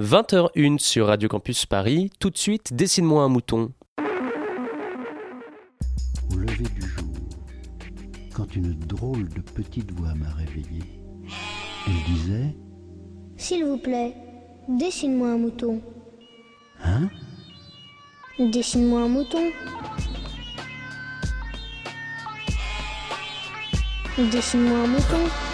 20h01 sur Radio Campus Paris. Tout de suite, dessine-moi un mouton. Au lever du jour, quand une drôle de petite voix m'a réveillé, elle disait S'il vous plaît, dessine-moi un mouton. Hein? Dessine-moi un mouton. Dessine-moi un mouton.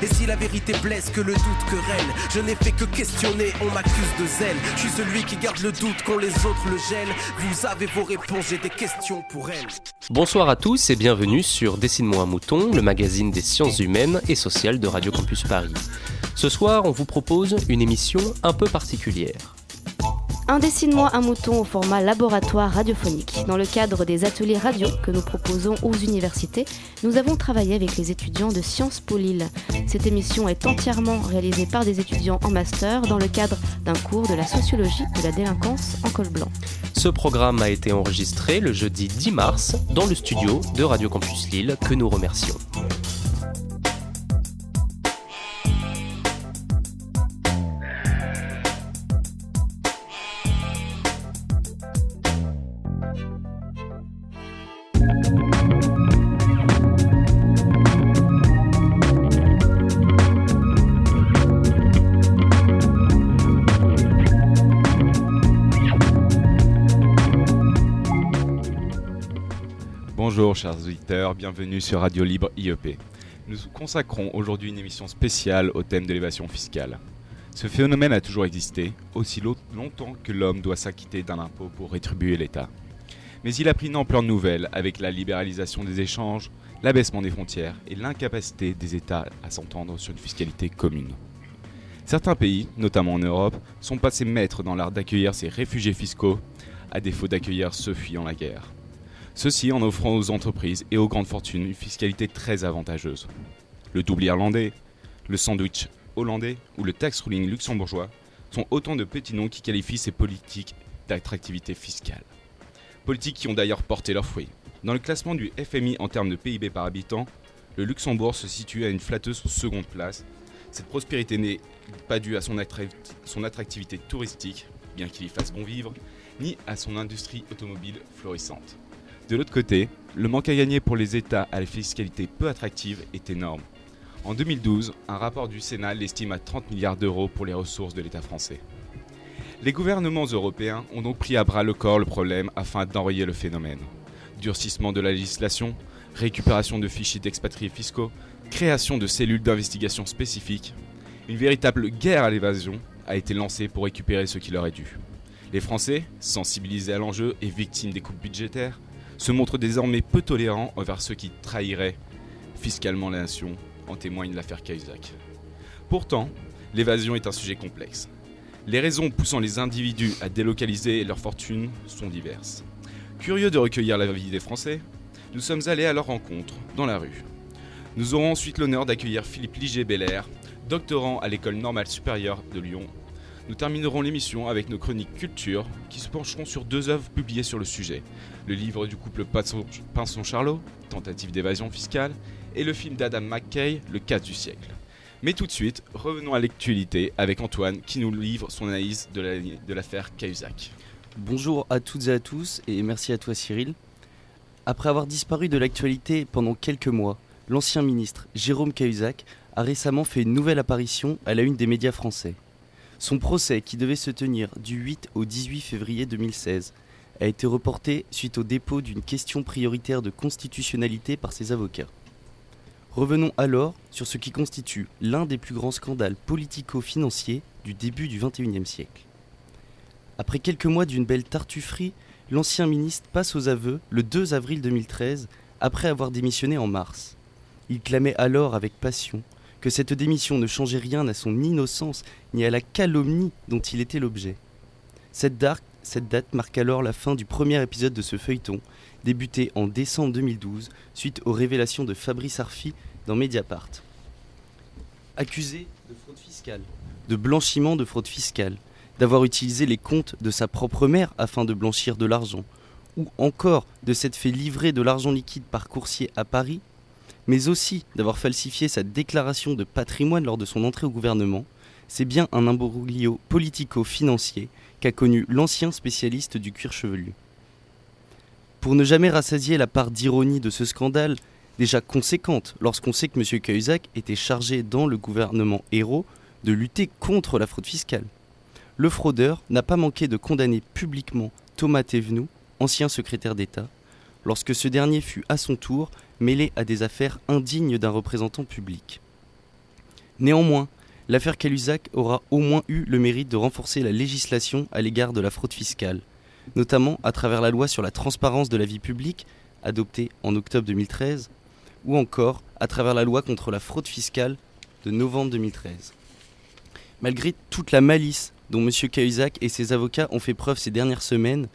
Et si la vérité blesse, que le doute querelle, je n'ai fait que questionner, on m'accuse de zèle. Je suis celui qui garde le doute quand les autres le gèlent. Vous avez vos réponses, j'ai des questions pour elles. Bonsoir à tous et bienvenue sur Dessine-moi un mouton, le magazine des sciences humaines et sociales de Radio Campus Paris. Ce soir, on vous propose une émission un peu particulière. Un dessine-moi un mouton au format laboratoire radiophonique. Dans le cadre des ateliers radio que nous proposons aux universités, nous avons travaillé avec les étudiants de Sciences Po Lille. Cette émission est entièrement réalisée par des étudiants en master dans le cadre d'un cours de la sociologie de la délinquance en col blanc. Ce programme a été enregistré le jeudi 10 mars dans le studio de Radio Campus Lille que nous remercions. Bonjour chers auditeurs, bienvenue sur Radio Libre IEP. Nous consacrons aujourd'hui une émission spéciale au thème de l'évasion fiscale. Ce phénomène a toujours existé, aussi lo- longtemps que l'homme doit s'acquitter d'un impôt pour rétribuer l'État. Mais il a pris une ampleur nouvelle avec la libéralisation des échanges, l'abaissement des frontières et l'incapacité des États à s'entendre sur une fiscalité commune. Certains pays, notamment en Europe, sont passés maîtres dans l'art d'accueillir ces réfugiés fiscaux, à défaut d'accueillir ceux fuyant la guerre. Ceci en offrant aux entreprises et aux grandes fortunes une fiscalité très avantageuse. Le double irlandais, le sandwich hollandais ou le tax ruling luxembourgeois sont autant de petits noms qui qualifient ces politiques d'attractivité fiscale. Politiques qui ont d'ailleurs porté leurs fruits. Dans le classement du FMI en termes de PIB par habitant, le Luxembourg se situe à une flatteuse seconde place. Cette prospérité n'est pas due à son, son attractivité touristique, bien qu'il y fasse bon vivre, ni à son industrie automobile florissante. De l'autre côté, le manque à gagner pour les États à la fiscalité peu attractive est énorme. En 2012, un rapport du Sénat l'estime à 30 milliards d'euros pour les ressources de l'État français. Les gouvernements européens ont donc pris à bras le corps le problème afin d'enrayer le phénomène. Durcissement de la législation, récupération de fichiers d'expatriés fiscaux, création de cellules d'investigation spécifiques, une véritable guerre à l'évasion a été lancée pour récupérer ce qui leur est dû. Les Français, sensibilisés à l'enjeu et victimes des coupes budgétaires, se montrent désormais peu tolérants envers ceux qui trahiraient fiscalement la nation, en témoigne l'affaire Cahuzac. Pourtant, l'évasion est un sujet complexe. Les raisons poussant les individus à délocaliser leur fortune sont diverses. Curieux de recueillir l'avis des Français, nous sommes allés à leur rencontre, dans la rue. Nous aurons ensuite l'honneur d'accueillir Philippe Liger-Belair, doctorant à l'école normale supérieure de Lyon. Nous terminerons l'émission avec nos chroniques culture qui se pencheront sur deux œuvres publiées sur le sujet. Le livre du couple Pinson- Pinson-Charlot, Tentative d'évasion fiscale, et le film d'Adam McKay, Le casse du siècle. Mais tout de suite, revenons à l'actualité avec Antoine qui nous livre son analyse de l'affaire Cahuzac. Bonjour à toutes et à tous et merci à toi Cyril. Après avoir disparu de l'actualité pendant quelques mois, l'ancien ministre Jérôme Cahuzac a récemment fait une nouvelle apparition à la une des médias français. Son procès, qui devait se tenir du 8 au 18 février 2016, a été reporté suite au dépôt d'une question prioritaire de constitutionnalité par ses avocats. Revenons alors sur ce qui constitue l'un des plus grands scandales politico-financiers du début du XXIe siècle. Après quelques mois d'une belle tartufferie, l'ancien ministre passe aux aveux le 2 avril 2013, après avoir démissionné en mars. Il clamait alors avec passion que cette démission ne changeait rien à son innocence ni à la calomnie dont il était l'objet. Cette, date marque alors la fin du premier épisode de ce feuilleton, débuté en décembre 2012 suite aux révélations de Fabrice Arfi dans Mediapart. Accusé de fraude fiscale, de blanchiment de fraude fiscale, d'avoir utilisé les comptes de sa propre mère afin de blanchir de l'argent, ou encore de s'être fait livrer de l'argent liquide par coursier à Paris, mais aussi d'avoir falsifié sa déclaration de patrimoine lors de son entrée au gouvernement, c'est bien un imbroglio politico-financier qu'a connu l'ancien spécialiste du cuir chevelu. Pour ne jamais rassasier la part d'ironie de ce scandale, déjà conséquente lorsqu'on sait que M. Cahuzac était chargé dans le gouvernement héros de lutter contre la fraude fiscale. Le fraudeur n'a pas manqué de condamner publiquement Thomas Thévenoud, ancien secrétaire d'État, lorsque ce dernier fut à son tour mêlé à des affaires indignes d'un représentant public. Néanmoins, l'affaire Calusac aura au moins eu le mérite de renforcer la législation à l'égard de la fraude fiscale, notamment à travers la loi sur la transparence de la vie publique, adoptée en octobre 2013, ou encore à travers la loi contre la fraude fiscale de novembre 2013. Malgré toute la malice dont M. Cahuzac et ses avocats ont fait preuve ces dernières semaines,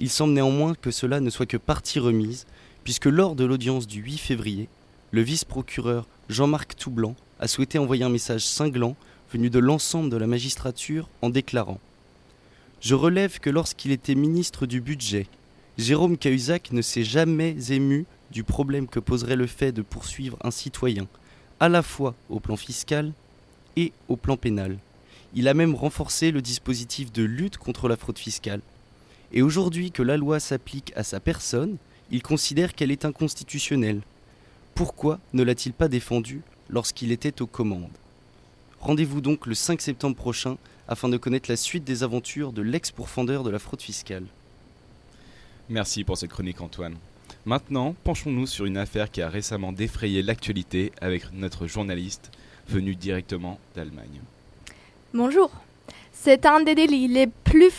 il semble néanmoins que cela ne soit que partie remise, puisque lors de l'audience du 8 février, le vice-procureur Jean-Marc Toublanc a souhaité envoyer un message cinglant venu de l'ensemble de la magistrature en déclarant Je relève que lorsqu'il était ministre du Budget, Jérôme Cahuzac ne s'est jamais ému du problème que poserait le fait de poursuivre un citoyen, à la fois au plan fiscal et au plan pénal. Il a même renforcé le dispositif de lutte contre la fraude fiscale. Et aujourd'hui que la loi s'applique à sa personne, il considère qu'elle est inconstitutionnelle. Pourquoi ne l'a-t-il pas défendue lorsqu'il était aux commandes? Rendez-vous donc le 5 septembre prochain afin de connaître la suite des aventures de l'ex-pourfendeur de la fraude fiscale. Merci pour cette chronique Antoine. Maintenant, penchons-nous sur une affaire qui a récemment défrayé l'actualité avec notre journaliste venu directement d'Allemagne. Bonjour. C'est un des délits les plus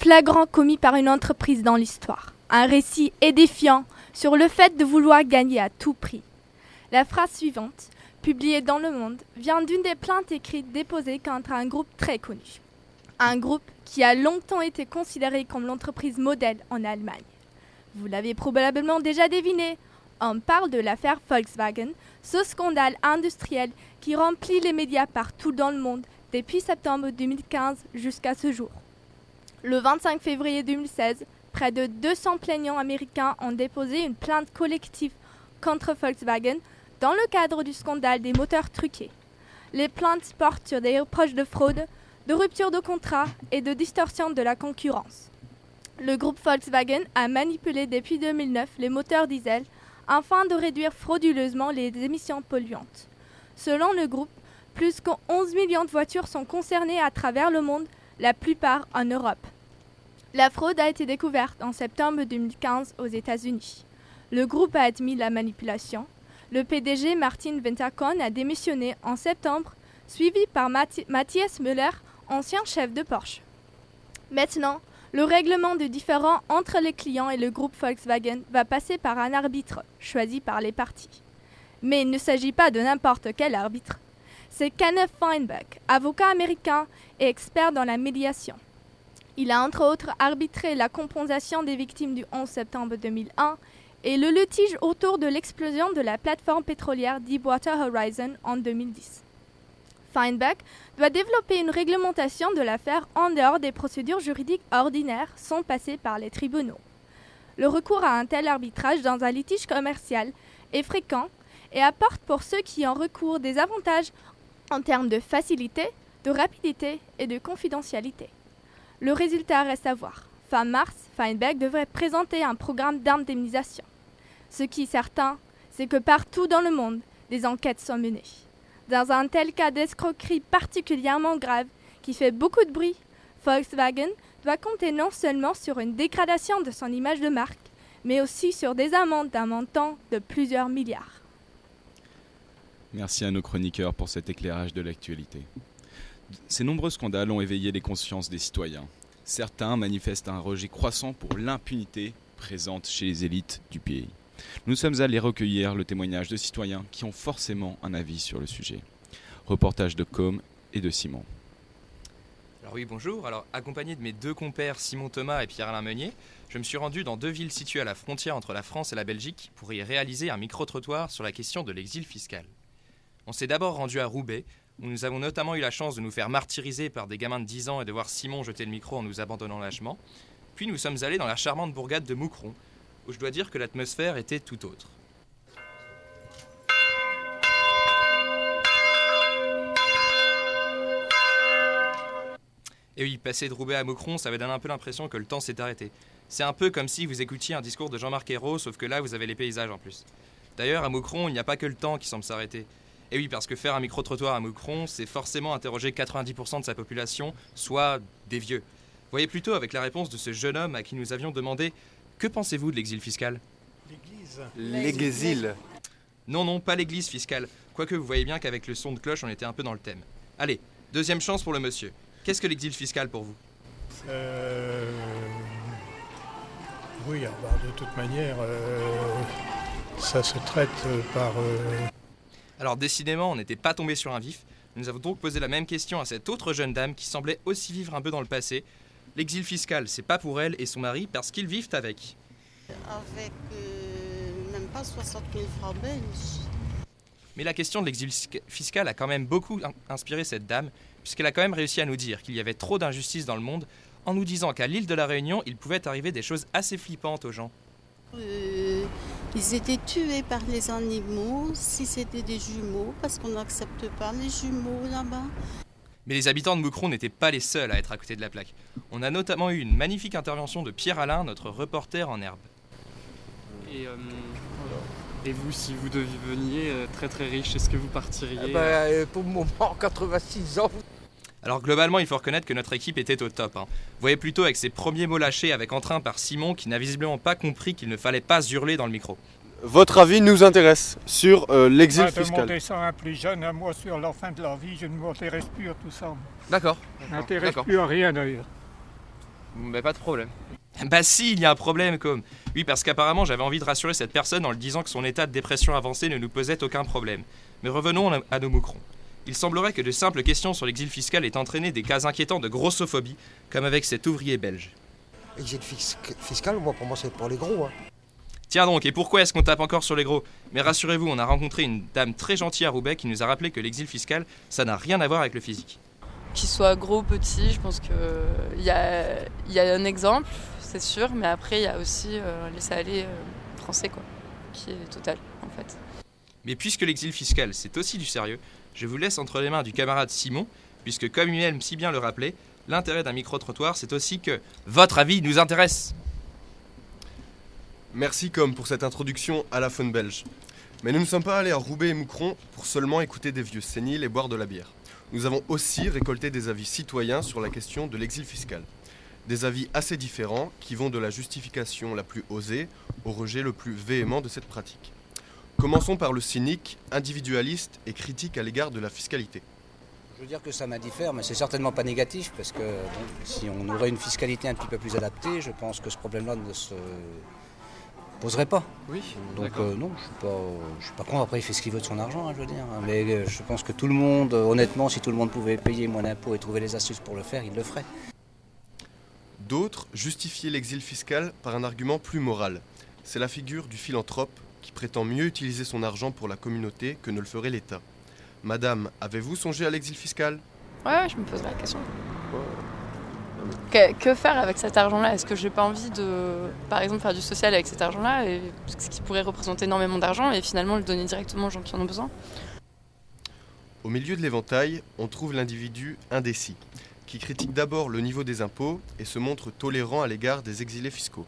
flagrants commis par une entreprise dans l'histoire. Un récit édifiant sur le fait de vouloir gagner à tout prix. La phrase suivante, publiée dans Le Monde, vient d'une des plaintes écrites déposées contre un groupe très connu. Un groupe qui a longtemps été considéré comme l'entreprise modèle en Allemagne. Vous l'avez probablement déjà deviné, on parle de l'affaire Volkswagen, ce scandale industriel qui remplit les médias partout dans le monde depuis septembre 2015 jusqu'à ce jour. Le 25 février 2016, près de 200 plaignants américains ont déposé une plainte collective contre Volkswagen dans le cadre du scandale des moteurs truqués. Les plaintes portent sur des reproches de fraude, de rupture de contrat et de distorsion de la concurrence. Le groupe Volkswagen a manipulé depuis 2009 les moteurs diesel afin de réduire frauduleusement les émissions polluantes. Selon le groupe, plus que 11 millions de voitures sont concernées à travers le monde, la plupart en Europe. La fraude a été découverte en septembre 2015 aux États-Unis. Le groupe a admis la manipulation. Le PDG Martin Winterkorn a démissionné en septembre, suivi par Matthias Müller, ancien chef de Porsche. Maintenant, le règlement de différends entre les clients et le groupe Volkswagen va passer par un arbitre choisi par les parties. Mais il ne s'agit pas de n'importe quel arbitre c'est Kenneth Feinberg, avocat américain et expert dans la médiation. Il a entre autres arbitré la compensation des victimes du 11 septembre 2001 et le litige autour de l'explosion de la plateforme pétrolière Deepwater Horizon en 2010. Feinberg doit développer une réglementation de l'affaire en dehors des procédures juridiques ordinaires sans passer par les tribunaux. Le recours à un tel arbitrage dans un litige commercial est fréquent et apporte pour ceux qui en recourent des avantages en termes de facilité, de rapidité et de confidentialité. Le résultat reste à voir. Fin mars, Feinberg devrait présenter un programme d'indemnisation. Ce qui est certain, c'est que partout dans le monde, des enquêtes sont menées. Dans un tel cas d'escroquerie particulièrement grave, qui fait beaucoup de bruit, Volkswagen doit compter non seulement sur une dégradation de son image de marque, mais aussi sur des amendes d'un montant de plusieurs milliards. Merci à nos chroniqueurs pour cet éclairage de l'actualité. Ces nombreux scandales ont éveillé les consciences des citoyens. Certains manifestent un rejet croissant pour l'impunité présente chez les élites du pays. Nous sommes allés recueillir le témoignage de citoyens qui ont forcément un avis sur le sujet. Reportage de Com et de Simon. Alors oui, bonjour. Alors, accompagné de mes deux compères Simon Thomas et Pierre-Alain Meunier, je me suis rendu dans deux villes situées à la frontière entre la France et la Belgique pour y réaliser un micro-trottoir sur la question de l'exil fiscal. On s'est d'abord rendu à Roubaix, où nous avons notamment eu la chance de nous faire martyriser par des gamins de 10 ans et de voir Simon jeter le micro en nous abandonnant lâchement. Puis nous sommes allés dans la charmante bourgade de Moucron, où je dois dire que l'atmosphère était tout autre. Et oui, passer de Roubaix à Moucron, ça va donner un peu l'impression que le temps s'est arrêté. C'est un peu comme si vous écoutiez un discours de Jean-Marc Ayrault, sauf que là, vous avez les paysages en plus. D'ailleurs, à Moucron, il n'y a pas que le temps qui semble s'arrêter. Et oui, parce que faire un micro-trottoir à Moucron, c'est forcément interroger 90% de sa population, soit des vieux. Voyez plutôt avec la réponse de ce jeune homme à qui nous avions demandé Que pensez-vous de l'exil fiscal? L'exil. Non, non, pas l'église fiscale. Quoique vous voyez bien qu'avec le son de cloche, on était un peu dans le thème. Allez, deuxième chance pour le monsieur. Qu'est-ce que l'exil fiscal pour vous? Euh, Oui, alors, bah, de toute manière, euh, ça se traite par... euh, Alors décidément, on n'était pas tombé sur un vif. Nous avons donc posé la même question à cette autre jeune dame qui semblait aussi vivre un peu dans le passé. L'exil fiscal, c'est pas pour elle et son mari parce qu'ils vivent avec. Avec euh, même pas 60 000 francs belges. Mais la question de l'exil fisc- fiscal a quand même beaucoup in- inspiré cette dame, puisqu'elle a quand même réussi à nous dire qu'il y avait trop d'injustice dans le monde, en nous disant qu'à l'île de la Réunion, il pouvait arriver des choses assez flippantes aux gens. Euh, ils étaient tués par les animaux, si c'était des jumeaux, parce qu'on n'accepte pas les jumeaux là-bas. Mais les habitants de Moucron n'étaient pas les seuls à être à côté de la plaque. On a notamment eu une magnifique intervention de Pierre Alain, notre reporter en herbe. Et, euh, et vous, si vous deveniez euh, très très riche, est-ce que vous partiriez Eh ben, euh, pour le moment, 86 ans. Alors globalement, il faut reconnaître que notre équipe était au top. hein. Vous voyez plutôt avec ses premiers mots lâchés avec entrain par Simon qui n'a visiblement pas compris qu'il ne fallait pas hurler dans le micro. Votre avis nous intéresse sur euh, l'exil bah, fiscal. demander ça à un plus jeune, à moi, sur la fin de la vie, je ne m'intéresse plus à tout ça. D'accord. Je m'intéresse plus à rien d'ailleurs. Mais pas de problème. Bah si, il y a un problème, comme. Oui, parce qu'apparemment j'avais envie de rassurer cette personne en lui disant que son état de dépression avancée ne nous posait aucun problème. Mais revenons à- à nos moucrons. Il semblerait que de simples questions sur l'exil fiscal aient entraîné des cas inquiétants de grossophobie, comme avec cet ouvrier belge. Exil fis- fiscal, moi, pour moi, c'est pour les gros. hein. Tiens donc, et pourquoi est-ce qu'on tape encore sur les gros? Mais rassurez-vous, on a rencontré une dame très gentille à Roubaix qui nous a rappelé que l'exil fiscal, ça n'a rien à voir avec le physique. Qu'il soit gros, petit, je pense qu'il y a, y a un exemple, c'est sûr, mais après, il y a aussi euh, laisser aller euh, français, quoi, qui est total, en fait. Mais puisque l'exil fiscal, c'est aussi du sérieux, je vous laisse entre les mains du camarade Simon, puisque comme il aime si bien le rappeler, l'intérêt d'un micro-trottoir, c'est aussi que votre avis nous intéresse. Merci comme pour cette introduction à la faune belge. Mais nous ne sommes pas allés à Roubaix et Moucron pour seulement écouter des vieux séniles et boire de la bière. Nous avons aussi récolté des avis citoyens sur la question de l'exil fiscal. Des avis assez différents qui vont de la justification la plus osée au rejet le plus véhément de cette pratique. Commençons par le cynique, individualiste et critique à l'égard de la fiscalité. Je veux dire que ça m'indiffère, mais c'est certainement pas négatif parce que bon, si on aurait une fiscalité un petit peu plus adaptée, je pense que ce problème-là ne se poserait pas. Oui, Donc euh, non, je suis je suis pas contre. Après, il fait ce qu'il veut de son argent, hein, je veux dire. hein. Mais euh, je pense que tout le monde, euh, honnêtement, si tout le monde pouvait payer moins d'impôts et trouver les astuces pour le faire, il le ferait. D'autres justifiaient l'exil fiscal par un argument plus moral. C'est la figure du philanthrope prétend mieux utiliser son argent pour la communauté que ne le ferait l'État. Madame, avez-vous songé à l'exil fiscal? Ouais, ouais, je me pose la question. Que, que faire avec cet argent-là? Est-ce que j'ai pas envie de, par exemple, faire du social avec cet argent-là, et ce qui pourrait représenter énormément d'argent, et finalement le donner directement aux gens qui en ont besoin? Au milieu de l'éventail, on trouve l'individu indécis, qui critique d'abord le niveau des impôts et se montre tolérant à l'égard des exilés fiscaux.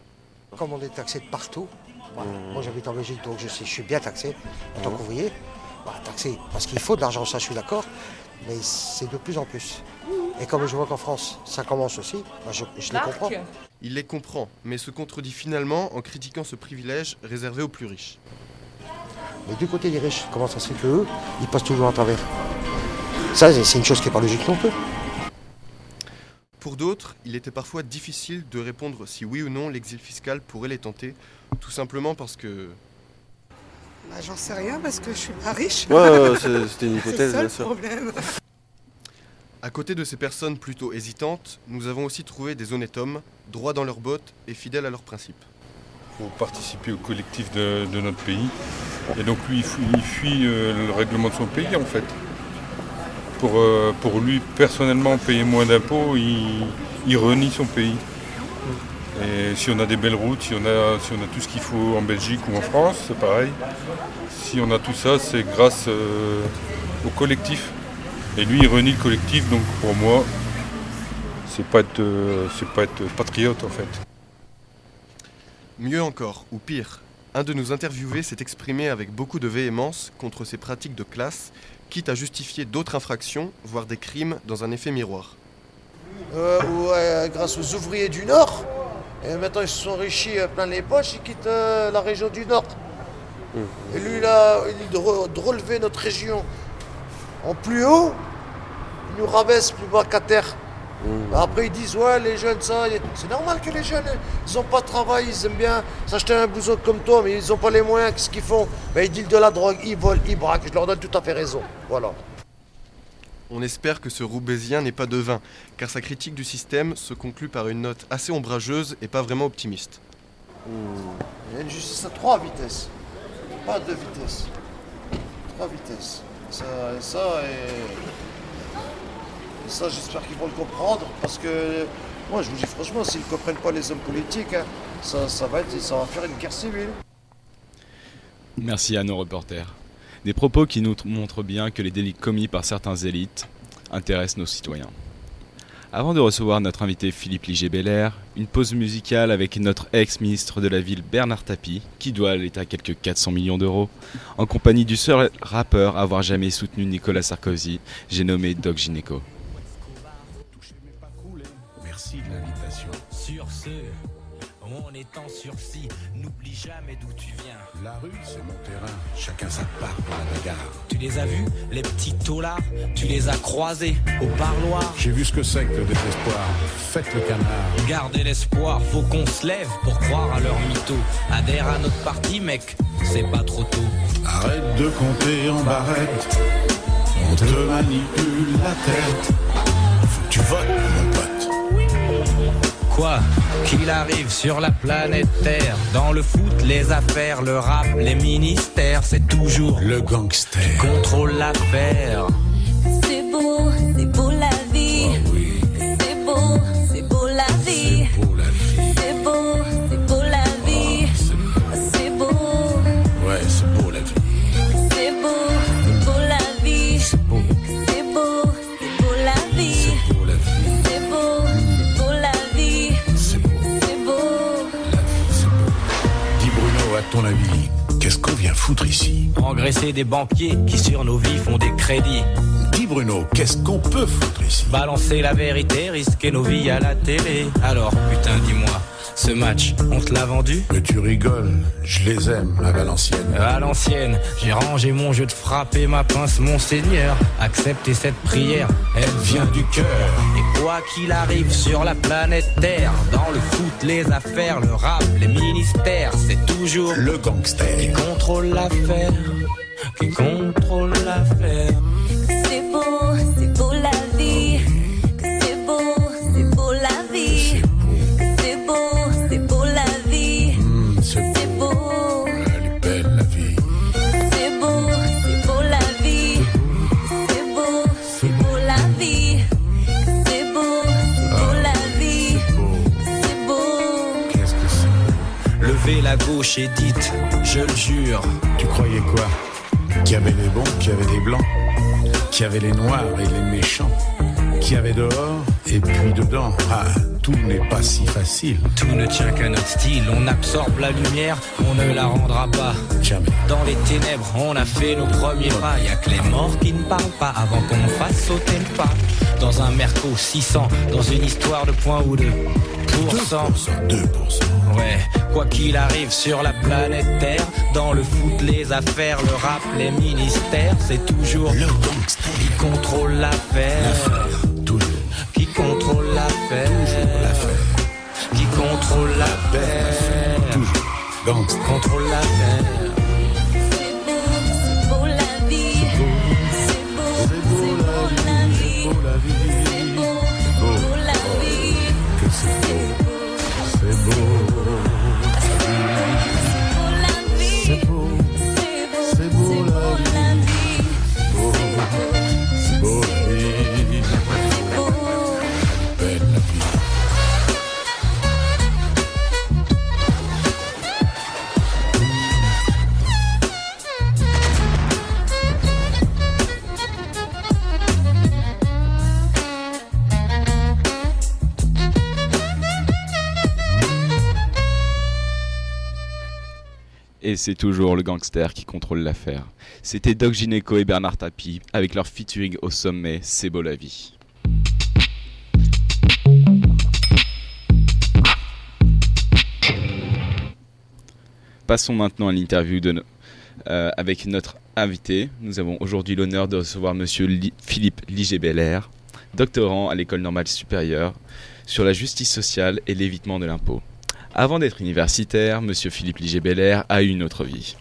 Comme on est taxé de partout, voilà. moi j'habite en Belgique, donc je, sais, je suis bien taxé en tant qu'ouvrier. Voilà, taxé parce qu'il faut de l'argent, ça je suis d'accord, mais c'est de plus en plus. Et comme je vois qu'en France, ça commence aussi, moi, je, je les comprends. Il les comprend, mais se contredit finalement en critiquant ce privilège réservé aux plus riches. Mais du côté des riches, comment ça se fait que eux, ils passent toujours à travers? Ça, c'est- c'est une chose qui n'est pas logique non plus. Pour d'autres, il était parfois difficile de répondre si oui ou non l'exil fiscal pourrait les tenter, tout simplement parce que... Bah, J'en sais rien parce que je suis pas riche. Ouais, c'était une hypothèse, ça, bien le sûr. problème. À côté de ces personnes plutôt hésitantes, nous avons aussi trouvé des honnêtes hommes, droits dans leurs bottes et fidèles à leurs principes. pour participer au collectif de, de notre pays. Et donc lui, il fuit, il fuit, euh, le règlement de son pays en fait. Pour, euh, pour lui, personnellement, payer moins d'impôts, il, il renie son pays. Et si on a des belles routes, si on a, si on a tout ce qu'il faut en Belgique ou en France, c'est pareil. Si on a tout ça, c'est grâce euh, au collectif. Et lui, il renie le collectif, donc pour moi, c'est pas être, euh, c'est pas être patriote en fait. Mieux encore, ou pire, un de nos interviewés s'est exprimé avec beaucoup de véhémence contre ces pratiques de classe, quitte à justifier d'autres infractions, voire des crimes, dans un effet miroir. Euh, ou, euh, grâce aux ouvriers du Nord. Et maintenant, ils se sont enrichis euh, plein les poches, ils quittent euh, la région du Nord. Et lui, là, il de, re- de relever notre région en plus haut, il nous rabaisse plus bas qu'à terre. Après, ils disent, ouais, les jeunes, ça, c'est normal que les jeunes, ils n'ont pas de travail, ils aiment bien s'acheter un blouson comme toi, mais ils n'ont pas les moyens, qu'est-ce qu'ils font? Ben, Ils dealent de la drogue, ils volent, ils braquent, je leur donne tout à fait raison. Voilà. On espère que ce Roubaisien n'est pas devin, car sa critique du système se conclut par une note assez ombrageuse et pas vraiment optimiste. Il y a une justice à trois vitesses, pas deux vitesses. Trois vitesses. Ça, ça, et, et ça j'espère qu'ils vont le comprendre, parce que moi je vous dis franchement, s'ils ne comprennent pas les hommes politiques, hein, ça, ça, va être, ça va faire une guerre civile. Merci à nos reporters. Des propos qui nous montrent bien que les délits commis par certains élites intéressent nos citoyens. Avant de recevoir notre invité Philippe Liger-Belair, une pause musicale avec notre ex-ministre de la ville Bernard Tapie, qui doit à l'État quelques 400 millions d'euros, en compagnie du seul rappeur à avoir jamais soutenu Nicolas Sarkozy, j'ai nommé Doc Gineco. Chacun sa part pour la bagarre. Tu les as vus, les petits taulards? Tu les as croisés au parloir? J'ai vu ce que c'est que le désespoir. Faites le canard. Gardez l'espoir, faut qu'on se lève pour croire à leur mytho. Adhère à notre parti, mec, c'est pas trop tôt. Arrête de compter en barrette, on te manipule la tête. Faut que tu votes, mon pote. Quoi Qu'il arrive sur la planète Terre, dans le foot, les affaires, le rap, les ministères, c'est toujours le gangster. qui contrôle l'affaire. C'est beau, c'est beau Des banquiers qui sur nos vies font des crédits. Dis Bruno, qu'est-ce qu'on peut foutre ici? Balancer la vérité, risquer nos vies à la télé. Alors, putain, dis-moi, ce match, on te l'a vendu? Mais tu rigoles, je les aime à Valenciennes. À l'ancienne, j'ai rangé mon jeu de frappe et ma pince, mon seigneur. Acceptez cette prière, elle vient du cœur. Et quoi qu'il arrive sur la planète Terre, dans le foot, les affaires, le rap, les ministères, c'est toujours le gangster qui contrôle l'affaire, qui contrôle l'affaire. C'est beau, c'est beau la vie. C'est beau, c'est beau la vie. C'est beau, c'est beau la vie. C'est beau, Elle est belle la vie. c'est beau, c'est beau la vie. C'est beau, c'est beau la vie. C'est beau, c'est beau la vie. C'est beau. Qu'est-ce que c'est? Levez la gauche et dites, je le jure. Tu croyais quoi? Qui avait les bons, qu'il y avait les blancs, qui avait les noirs et les méchants, qui avait dehors et puis dedans. Ah, tout n'est pas si facile. Tout ne tient qu'à notre style. On absorbe la lumière, on ne la rendra pas. Jamais. Dans les ténèbres, on a fait nos premiers pas. Y a que les morts qui ne parlent pas avant qu'on fasse sauter le pas. Dans un merco 600, dans une histoire de points ou deux. 2%. Ouais, quoi qu'il arrive sur la planète Terre, dans le foot, les affaires, le rap, les ministères, c'est toujours le gangster qui contrôle l'affaire. Toujours. Qui contrôle l'affaire. Qui contrôle l'affaire. Toujours. Gangster. Contrôle l'affaire. Et c'est toujours le gangster qui contrôle l'affaire. C'était Doc Gineco et Bernard Tapie avec leur featuring au sommet C'est beau la vie. Passons maintenant à l'interview euh, avec notre invité. Nous avons aujourd'hui l'honneur de recevoir Monsieur Li- Philippe Liger-Belair, doctorant à l'école normale supérieure sur la justice sociale et l'évitement de l'impôt. Avant d'être universitaire, Monsieur Philippe Liger-Belair a eu une autre vie.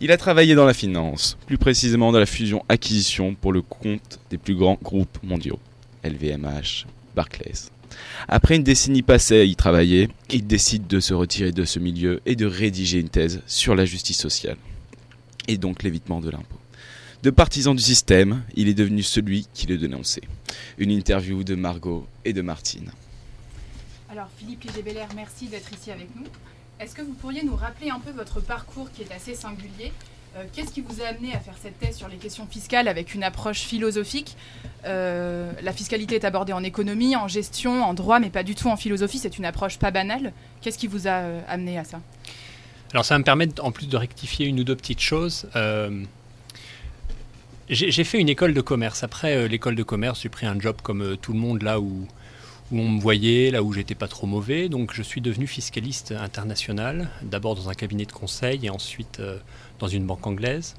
Il a travaillé dans la finance, plus précisément dans la fusion-acquisition pour le compte des plus grands groupes mondiaux, LVMH, Barclays. Après une décennie passée à y travailler, il décide de se retirer de ce milieu et de rédiger une thèse sur la justice sociale, et donc l'évitement de l'impôt. De partisan du système, il est devenu celui qui le dénonçait. Une interview de Margot et de Martine. Alors Philippe Liger-Belair, merci d'être ici avec nous. Est-ce que vous pourriez nous rappeler un peu votre parcours qui est assez singulier? Euh, Qu'est-ce qui vous a amené à faire cette thèse sur les questions fiscales avec une approche philosophique? Euh, La fiscalité est abordée en économie, en gestion, en droit, mais pas du tout en philosophie. C'est une approche pas banale. Qu'est-ce qui vous a euh, amené à ça? Alors ça va me permettre en plus de rectifier une ou deux petites choses. J'ai fait une école de commerce. Après l'école de commerce, j'ai pris un job comme tout le monde là où, où on me voyait, là où j'étais pas trop mauvais. Donc je suis devenu fiscaliste international, d'abord dans un cabinet de conseil et ensuite euh, dans une banque anglaise.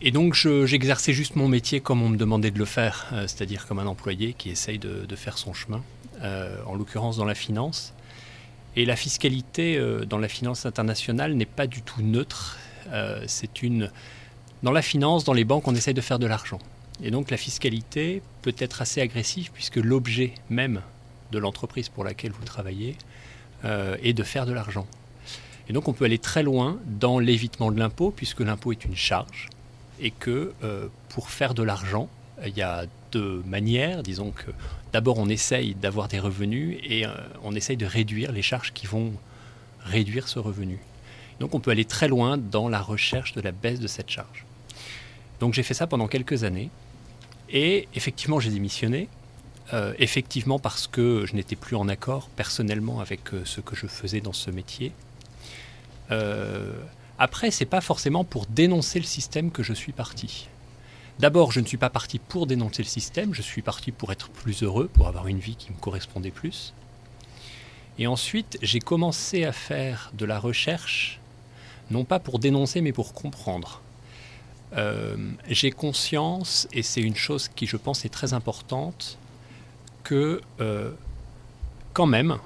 Et donc je- j'exerçais juste mon métier comme on me demandait de le faire, euh, c'est-à-dire comme un employé qui essaye de, faire son chemin, euh, en l'occurrence dans la finance. Et la fiscalité dans la finance internationale n'est pas du tout neutre. C'est une dans la finance, dans les banques, on essaye de faire de l'argent. Et donc la fiscalité peut être assez agressive puisque l'objet même de l'entreprise pour laquelle vous travaillez euh, est de faire de l'argent. Et donc on peut aller très loin dans l'évitement de l'impôt puisque l'impôt est une charge et que euh, pour faire de l'argent, il y a deux manières. Disons que d'abord on essaye d'avoir des revenus et euh, on essaye de réduire les charges qui vont réduire ce revenu. Donc on peut aller très loin dans la recherche de la baisse de cette charge. Donc j'ai fait ça pendant quelques années et effectivement j'ai démissionné. Euh, effectivement parce que je n'étais plus en accord personnellement avec euh, ce que je faisais dans ce métier. Euh, après, c'est pas forcément pour dénoncer le système que je suis parti. D'abord, je ne suis pas parti pour dénoncer le système, je suis parti pour être plus heureux, pour avoir une vie qui me correspondait plus. Et ensuite, j'ai commencé à faire de la recherche, non pas pour dénoncer, mais pour comprendre. Euh, j'ai conscience, et c'est une chose qui je pense est très importante, que euh, quand même,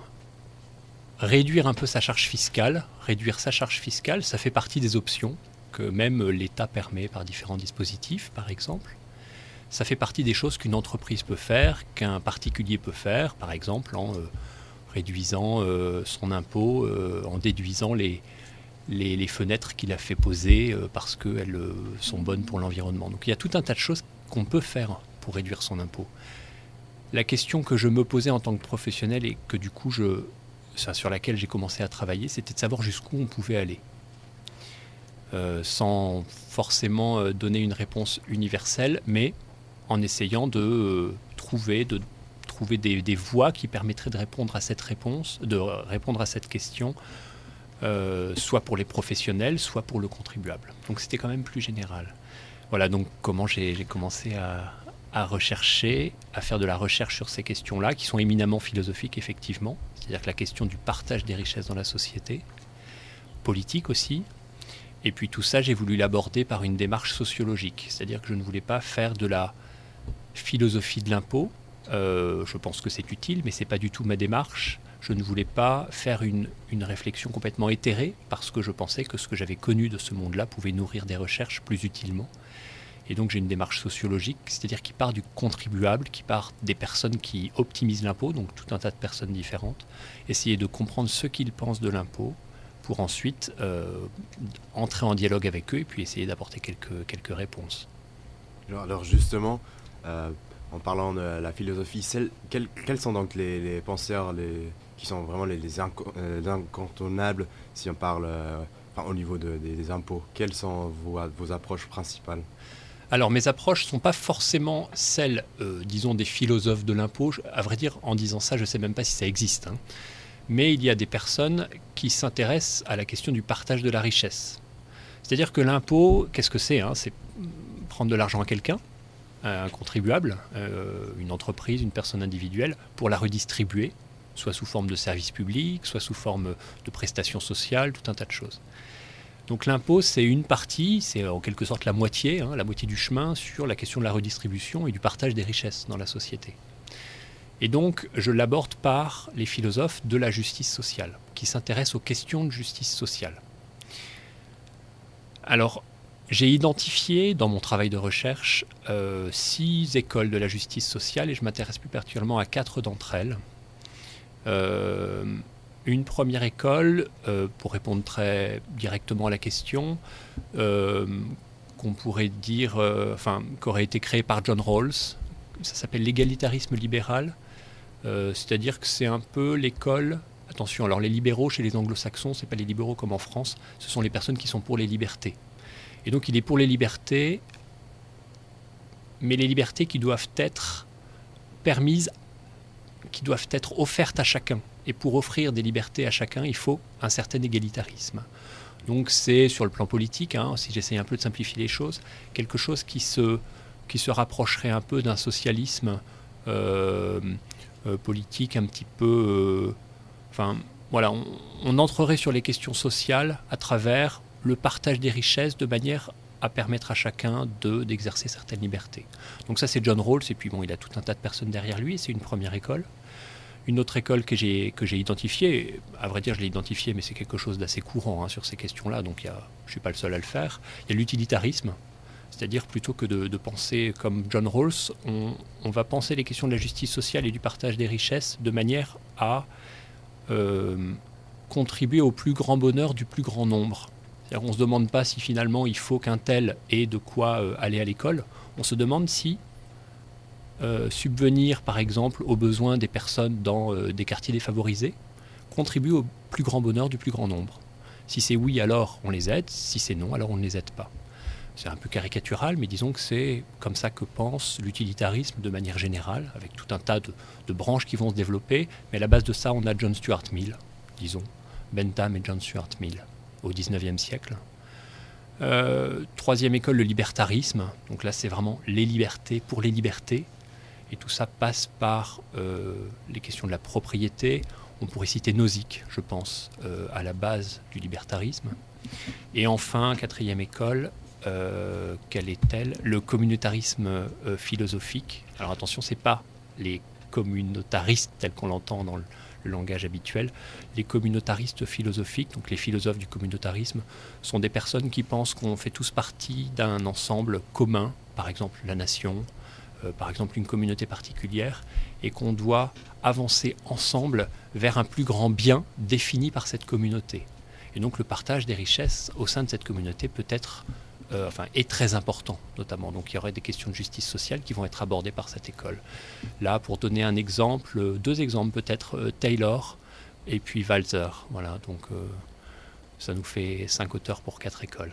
réduire un peu sa charge fiscale, réduire sa charge fiscale, ça fait partie des options que même l'État permet par différents dispositifs, par exemple. Ça fait partie des choses qu'une entreprise peut faire, qu'un particulier peut faire, par exemple en euh, réduisant son impôt, en déduisant les, les, fenêtres qu'il a fait poser euh, parce qu'elles euh, sont bonnes pour l'environnement. Donc il y a tout un tas de choses qu'on peut faire pour réduire son impôt. La question que je me posais en tant que professionnel et que du coup je, sur laquelle j'ai commencé à travailler, c'était de savoir jusqu'où on pouvait aller. Euh, sans forcément donner une réponse universelle, mais en essayant de trouver, de trouver des, des voies qui permettraient de répondre à cette réponse, de répondre à cette question, euh, soit pour les professionnels, soit pour le contribuable. Donc c'était quand même plus général. Voilà donc comment j'ai commencé à, à rechercher, à faire de la recherche sur ces questions-là, qui sont éminemment philosophiques effectivement, c'est-à-dire que la question du partage des richesses dans la société, politique aussi, et puis tout ça, j'ai voulu l'aborder par une démarche sociologique, c'est-à-dire que je ne voulais pas faire de la philosophie de l'impôt. Euh, je pense que c'est utile, mais c'est pas du tout ma démarche. Je ne voulais pas faire une, une réflexion complètement éthérée, parce que je pensais que ce que j'avais connu de ce monde-là pouvait nourrir des recherches plus utilement. Et donc j'ai une démarche sociologique, c'est-à-dire qui part du contribuable, qui part des personnes qui optimisent l'impôt, donc tout un tas de personnes différentes, essayer de comprendre ce qu'ils pensent de l'impôt, pour ensuite euh, entrer en dialogue avec eux et puis essayer d'apporter quelques, quelques réponses. Alors, justement, euh, en parlant de la philosophie, celle- quels sont donc les, les penseurs les, qui sont vraiment les, les euh, incontournables si on parle euh, enfin, au niveau de- des, impôts Quelles sont vos, approches principales? Alors mes approches ne sont pas forcément celles, euh, disons, des philosophes de l'impôt. À vrai dire, en disant ça, je ne sais même pas si ça existe. hein. mais il y a des personnes qui s'intéressent à la question du partage de la richesse. C'est-à-dire que l'impôt, qu'est-ce que c'est hein? C'est prendre de l'argent à quelqu'un, un contribuable, une entreprise, une personne individuelle, pour la redistribuer, soit sous forme de services publics, soit sous forme de prestations sociales, tout un tas de choses. Donc l'impôt, c'est une partie, c'est en quelque sorte la moitié, hein, la moitié du chemin sur la question de la redistribution et du partage des richesses dans la société. Et donc, je l'aborde par les philosophes de la justice sociale, qui s'intéressent aux questions de justice sociale. Alors, j'ai identifié dans mon travail de recherche euh, six écoles de la justice sociale et je m'intéresse plus particulièrement à quatre d'entre elles. Euh, une première école, euh, pour répondre très directement à la question, qu'on pourrait dire, enfin, qu'aurait été créée par John Rawls. Ça s'appelle l'égalitarisme libéral. C'est-à-dire que c'est un peu l'école Attention, alors les libéraux chez les anglo-saxons, ce n'est pas les libéraux comme en France, ce sont les personnes qui sont pour les libertés. Et donc il est pour les libertés, mais les libertés qui doivent être permises, qui doivent être offertes à chacun. Et pour offrir des libertés à chacun, il faut un certain égalitarisme. Donc c'est sur le plan politique, hein, si j'essaie un peu de simplifier les choses, quelque chose qui se, qui se rapprocherait un peu d'un socialisme euh, euh, politique un petit peu... Euh, enfin, voilà, on entrerait sur les questions sociales à travers le partage des richesses de manière à permettre à chacun de d'exercer certaines libertés. Donc ça c'est John Rawls et puis bon il a tout un tas de personnes derrière lui c'est une première école. Une autre école que j'ai que j'ai identifiée, à vrai dire je l'ai identifiée mais c'est quelque chose d'assez courant hein, sur ces questions-là donc je suis pas le seul à le faire. Il y a l'utilitarisme, c'est-à-dire plutôt que de, penser comme John Rawls, on, on, va penser les questions de la justice sociale et du partage des richesses de manière à euh, contribuer au plus grand bonheur du plus grand nombre. On ne se demande pas si finalement il faut qu'un tel ait de quoi euh, aller à l'école. On se demande si euh, subvenir, par exemple, aux besoins des personnes dans euh, des quartiers défavorisés contribue au plus grand bonheur du plus grand nombre. Si c'est oui, alors on les aide. Si c'est non, alors on ne les aide pas. C'est un peu caricatural, mais disons que c'est comme ça que pense l'utilitarisme de manière générale, avec tout un tas de, de, branches qui vont se développer. Mais à la base de ça, on a John Stuart Mill, disons, Bentham et John Stuart Mill au XIXe siècle. Euh, troisième école, le libertarisme. Donc là, c'est vraiment les libertés pour les libertés. Et tout ça passe par euh, les questions de la propriété. On pourrait citer Nozick, je pense, euh, à la base du libertarisme. Et enfin, quatrième école, quelle est-elle? Le communautarisme philosophique. Alors attention, c'est pas les communautaristes tels qu'on l'entend dans le, langage habituel. Les communautaristes philosophiques, donc les philosophes du communautarisme, sont des personnes qui pensent qu'on fait tous partie d'un ensemble commun, par exemple la nation, euh, par exemple une communauté particulière, et qu'on doit avancer ensemble vers un plus grand bien défini par cette communauté. Et donc le partage des richesses au sein de cette communauté peut être euh, est très important, notamment. Donc il y aurait des questions de justice sociale qui vont être abordées par cette école. Là, pour donner un exemple, deux exemples peut-être, euh, Taylor et puis Walzer. Voilà, donc euh, ça nous fait cinq auteurs pour quatre écoles.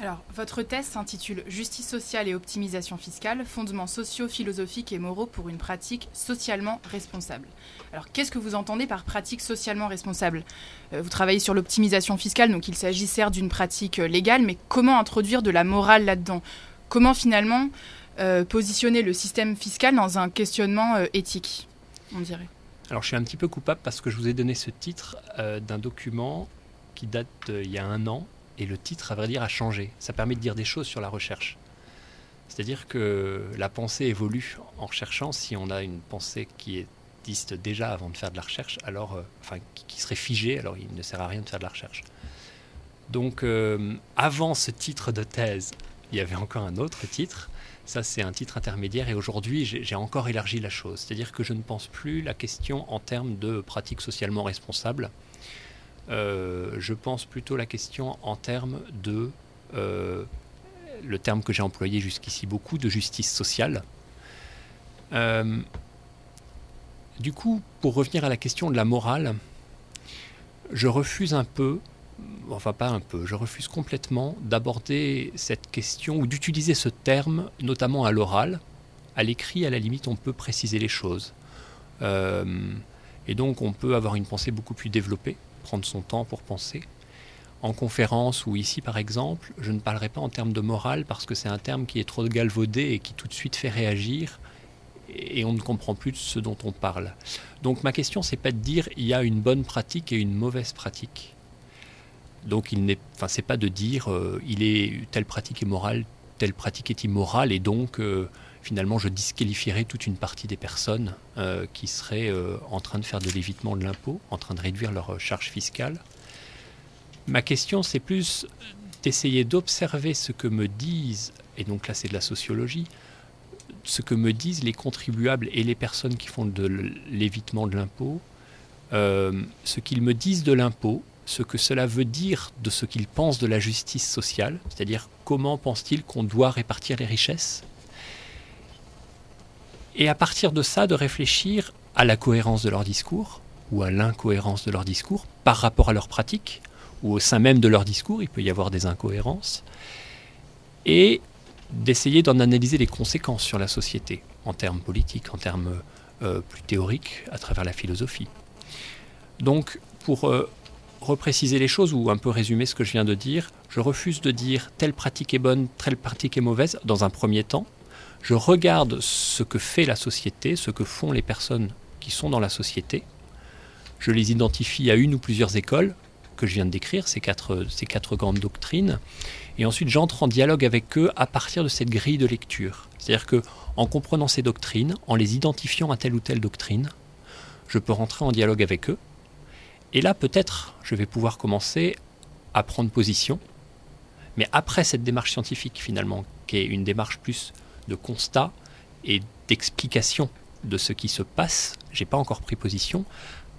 Alors, votre thèse s'intitule Justice sociale et optimisation fiscale, fondements sociaux, philosophiques et moraux pour une pratique socialement responsable. Alors, qu'est-ce que vous entendez par pratique socialement responsable? Euh, Vous travaillez sur l'optimisation fiscale, donc il s'agit certes d'une pratique euh, légale, mais comment introduire de la morale là-dedans? Comment finalement euh, positionner le système fiscal dans un questionnement éthique, on dirait? Alors, je suis un petit peu coupable parce que je vous ai donné ce titre d'un document qui date d'il y a un an et le titre, à vrai dire, a changé. Ça permet de dire des choses sur la recherche. C'est-à-dire que la pensée évolue en recherchant. Si on a une pensée qui existe déjà avant de faire de la recherche, alors, euh, enfin, qui serait figée, alors il ne sert à rien de faire de la recherche. Donc, euh, avant ce titre de thèse, il y avait encore un autre titre. Ça, c'est un titre intermédiaire. Et aujourd'hui, j'ai encore élargi la chose. C'est-à-dire que je ne pense plus la question en termes de pratique socialement responsable. Euh, je pense plutôt la question en termes de, euh, le terme que j'ai employé jusqu'ici beaucoup, de justice sociale. Euh, du coup, pour revenir à la question de la morale, je refuse un peu, enfin pas un peu, je refuse complètement d'aborder cette question ou d'utiliser ce terme, notamment à l'oral. À l'écrit, à la limite, on peut préciser les choses. Et donc on peut avoir une pensée beaucoup plus développée, prendre son temps pour penser. En conférence ou ici par exemple, je ne parlerai pas en termes de morale parce que c'est un terme qui est trop galvaudé et qui tout de suite fait réagir et on ne comprend plus ce dont on parle. Donc ma question c'est pas de dire il y a une bonne pratique et une mauvaise pratique. Donc il n'est, enfin c'est pas de dire euh, il est telle pratique est morale, telle pratique est immorale et donc euh, finalement je disqualifierais toute une partie des personnes euh, qui seraient euh, en train de faire de l'évitement de l'impôt, en train de réduire leur euh, charge fiscale. Ma question c'est plus d'essayer d'observer ce que me disent, et donc là c'est de la sociologie, ce que me disent les contribuables et les personnes qui font de l'évitement de l'impôt, ce qu'ils me disent de l'impôt, ce que cela veut dire de ce qu'ils pensent de la justice sociale, c'est-à-dire comment pensent-ils qu'on doit répartir les richesses, et à partir de ça de réfléchir à la cohérence de leur discours ou à l'incohérence de leur discours par rapport à leur pratique ou au sein même de leur discours, il peut y avoir des incohérences, et d'essayer d'en analyser les conséquences sur la société, en termes politiques, en termes euh, plus théoriques, à travers la philosophie. Donc, pour euh, repréciser les choses ou un peu résumer ce que je viens de dire, je refuse de dire telle pratique est bonne, telle pratique est mauvaise dans un premier temps. Je regarde ce que fait la société, ce que font les personnes qui sont dans la société. Je les identifie à une ou plusieurs écoles que je viens de décrire, ces quatre, ces quatre grandes doctrines. Et ensuite, j'entre en dialogue avec eux à partir de cette grille de lecture. C'est-à-dire que, en comprenant ces doctrines, en les identifiant à telle ou telle doctrine, je peux rentrer en dialogue avec eux. Et là, peut-être, je vais pouvoir commencer à prendre position. Mais après cette démarche scientifique, finalement, qui est une démarche plus de constat et d'explication de ce qui se passe, j'ai pas encore pris position.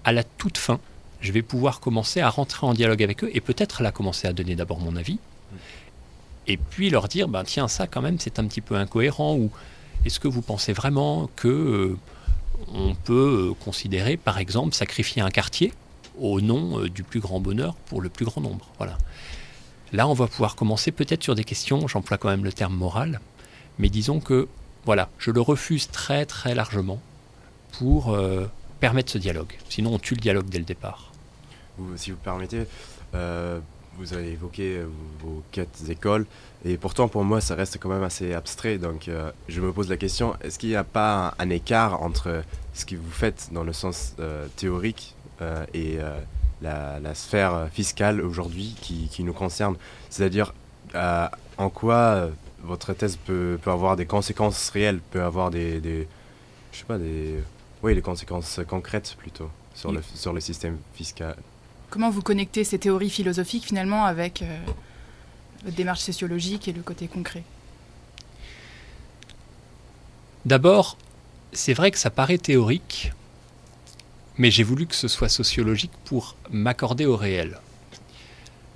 À la toute fin, je vais pouvoir commencer à rentrer en dialogue avec eux et peut-être là commencer à donner d'abord mon avis. Et puis leur dire ben tiens ça quand même c'est un petit peu incohérent ou est-ce que vous pensez vraiment que euh, on peut euh, considérer par exemple sacrifier un quartier au nom euh, du plus grand bonheur pour le plus grand nombre? Voilà. Là on va pouvoir commencer peut-être sur des questions j'emploie quand même le terme moral mais disons que voilà je le refuse très très largement pour euh, permettre ce dialogue. Sinon on tue le dialogue dès le départ. Si vous permettez, euh, vous avez évoqué euh, vos quatre écoles, et pourtant pour moi ça reste quand même assez abstrait. Donc je me pose la question est-ce qu'il n'y a pas un, écart entre ce que vous faites dans le sens théorique et la, sphère fiscale aujourd'hui qui, nous concerne? C'est-à-dire en quoi votre thèse peut, peut avoir des conséquences réelles, peut avoir des, des je sais pas des oui des conséquences concrètes plutôt sur le sur le système fiscal. Comment vous connectez ces théories philosophiques finalement avec euh, votre démarche sociologique et le côté concret? D'abord, c'est vrai que ça paraît théorique, mais j'ai voulu que ce soit sociologique pour m'accorder au réel.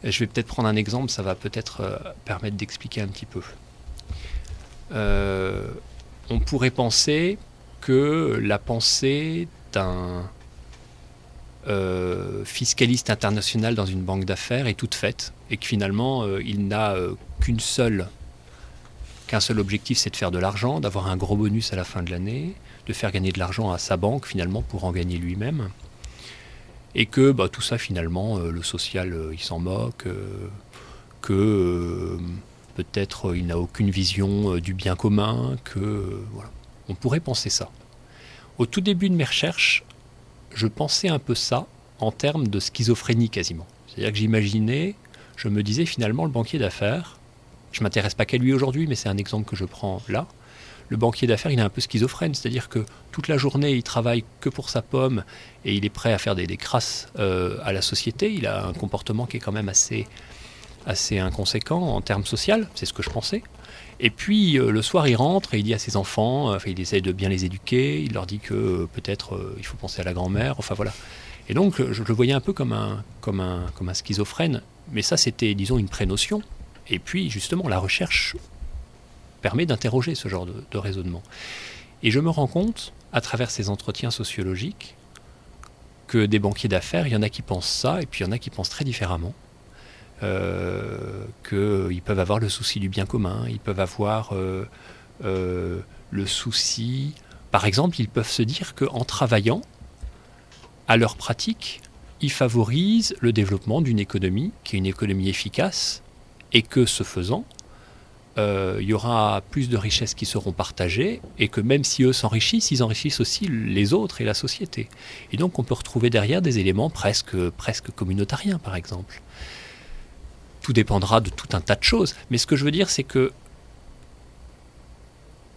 Je vais peut-être prendre un exemple, ça va peut-être euh, permettre d'expliquer un petit peu. Euh, on pourrait penser que la pensée d'un euh, fiscaliste international dans une banque d'affaires est toute faite et que finalement euh, il n'a qu'une seule qu'un seul objectif, c'est de faire de l'argent, d'avoir un gros bonus à la fin de l'année, de faire gagner de l'argent à sa banque finalement pour en gagner lui-même. Et que bah, tout ça finalement, le social, il s'en moque, que peut-être euh, il n'a aucune vision euh, du bien commun, que euh, voilà. On pourrait penser ça. Au tout début de mes recherches, je pensais un peu ça en termes de schizophrénie quasiment. C'est-à-dire que j'imaginais, je me disais finalement le banquier d'affaires, je m'intéresse pas qu'à lui aujourd'hui, mais c'est un exemple que je prends là. Le banquier d'affaires, il est un peu schizophrène, c'est-à-dire que toute la journée, il travaille que pour sa pomme et il est prêt à faire des, des crasses à la société. Il a un comportement qui est quand même assez, assez inconséquent en termes social, c'est ce que je pensais. Et puis euh, le soir, il rentre et il dit à ses enfants, euh, il essaye de bien les éduquer, il leur dit que euh, peut-être il faut penser à la grand-mère, enfin voilà. Et donc je, je le voyais un peu comme un, comme un, comme un schizophrène, mais ça c'était, disons, une prénotion. Et puis justement, la recherche permet d'interroger ce genre de, de raisonnement. Et je me rends compte, à travers ces entretiens sociologiques, que des banquiers d'affaires, il y en a qui pensent ça, et puis il y en a qui pensent très différemment. Euh, qu'ils peuvent avoir le souci du bien commun, ils peuvent avoir euh, euh, le souci Par exemple, ils peuvent se dire qu'en travaillant à leur pratique, ils favorisent le développement d'une économie qui est une économie efficace et que ce faisant, il y aura plus de richesses qui seront partagées et que même si eux s'enrichissent, ils enrichissent aussi les autres et la société. Et donc on peut retrouver derrière des éléments presque, presque communautariens, par exemple. Tout dépendra de tout un tas de choses. Mais ce que je veux dire, c'est que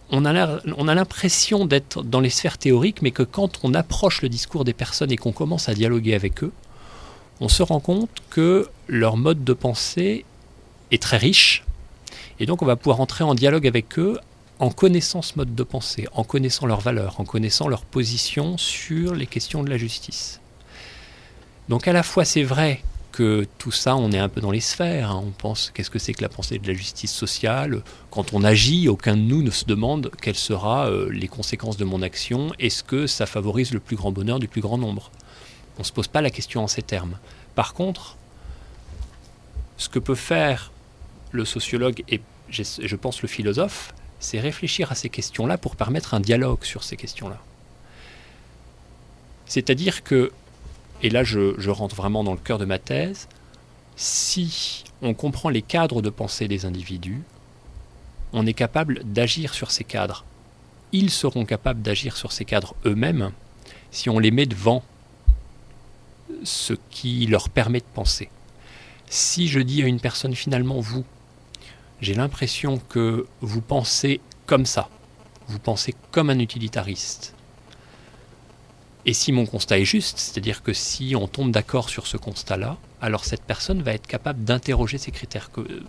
on a l'impression d'être dans les sphères théoriques, mais que quand on approche le discours des personnes et qu'on commence à dialoguer avec eux, on se rend compte que leur mode de pensée est très riche, et donc on va pouvoir entrer en dialogue avec eux en connaissant ce mode de pensée, en connaissant leurs valeurs, en connaissant leur position sur les questions de la justice. Donc à la fois c'est vrai que tout ça, on est un peu dans les sphères, hein. on pense qu'est-ce que c'est que la pensée de la justice sociale, quand on agit, aucun de nous ne se demande quelles seront euh, les conséquences de mon action, est-ce que ça favorise le plus grand bonheur du plus grand nombre? On ne se pose pas la question en ces termes. Par contre, ce que peut faire le sociologue et je pense le philosophe, c'est réfléchir à ces questions-là pour permettre un dialogue sur ces questions-là. C'est-à-dire que, et là je, rentre vraiment dans le cœur de ma thèse, si on comprend les cadres de pensée des individus, on est capable d'agir sur ces cadres. Ils seront capables d'agir sur ces cadres eux-mêmes si on les met devant ce qui leur permet de penser. Si je dis à une personne finalement vous, j'ai l'impression que vous pensez comme ça, vous pensez comme un utilitariste. Et si mon constat est juste, c'est-à-dire que si on tombe d'accord sur ce constat-là, alors cette personne va être capable d'interroger ces critères euh,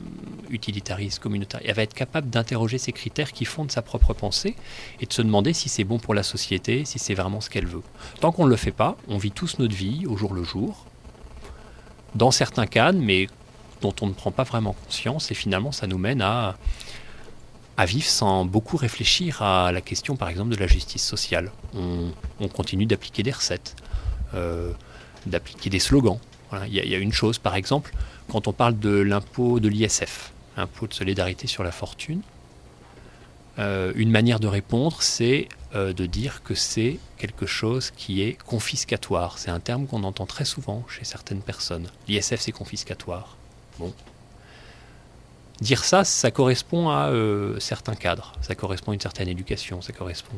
utilitaristes, communautaires. Elle va être capable d'interroger ces critères qui fondent sa propre pensée et de se demander si c'est bon pour la société, si c'est vraiment ce qu'elle veut. Tant qu'on ne le fait pas, on vit tous notre vie au jour le jour, dans certains cadres, mais dont on ne prend pas vraiment conscience, et finalement ça nous mène à, à vivre sans beaucoup réfléchir à la question, par exemple, de la justice sociale. On, on continue d'appliquer des recettes, euh, d'appliquer des slogans. Voilà, Il y, a- il y a une chose, par exemple, quand on parle de l'impôt de l'ISF, impôt de solidarité sur la fortune, euh, une manière de répondre, c'est euh, de dire que c'est quelque chose qui est confiscatoire. C'est un terme qu'on entend très souvent chez certaines personnes. L'ISF, c'est confiscatoire. Bon. Dire ça, ça correspond à euh, certains cadres, ça correspond à une certaine éducation, ça correspond.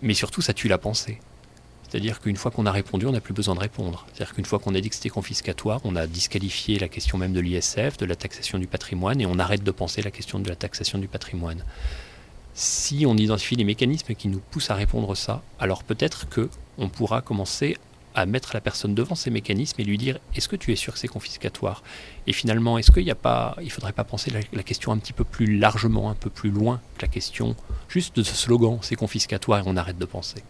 Mais surtout, ça tue la pensée. C'est-à-dire qu'une fois qu'on a répondu, on n'a plus besoin de répondre. C'est-à-dire qu'une fois qu'on a dit que c'était confiscatoire, on a disqualifié la question même de l'ISF, de la taxation du patrimoine, et on arrête de penser la question de la taxation du patrimoine. Si on identifie les mécanismes qui nous poussent à répondre ça, alors peut-être que on pourra commencer à mettre la personne devant ces mécanismes et lui dire est-ce que tu es sûr que c'est confiscatoire? Et finalement, est-ce qu'il a pas, il faudrait pas penser la, la question un petit peu plus largement, un peu plus loin que la question juste de ce slogan c'est confiscatoire et on arrête de penser.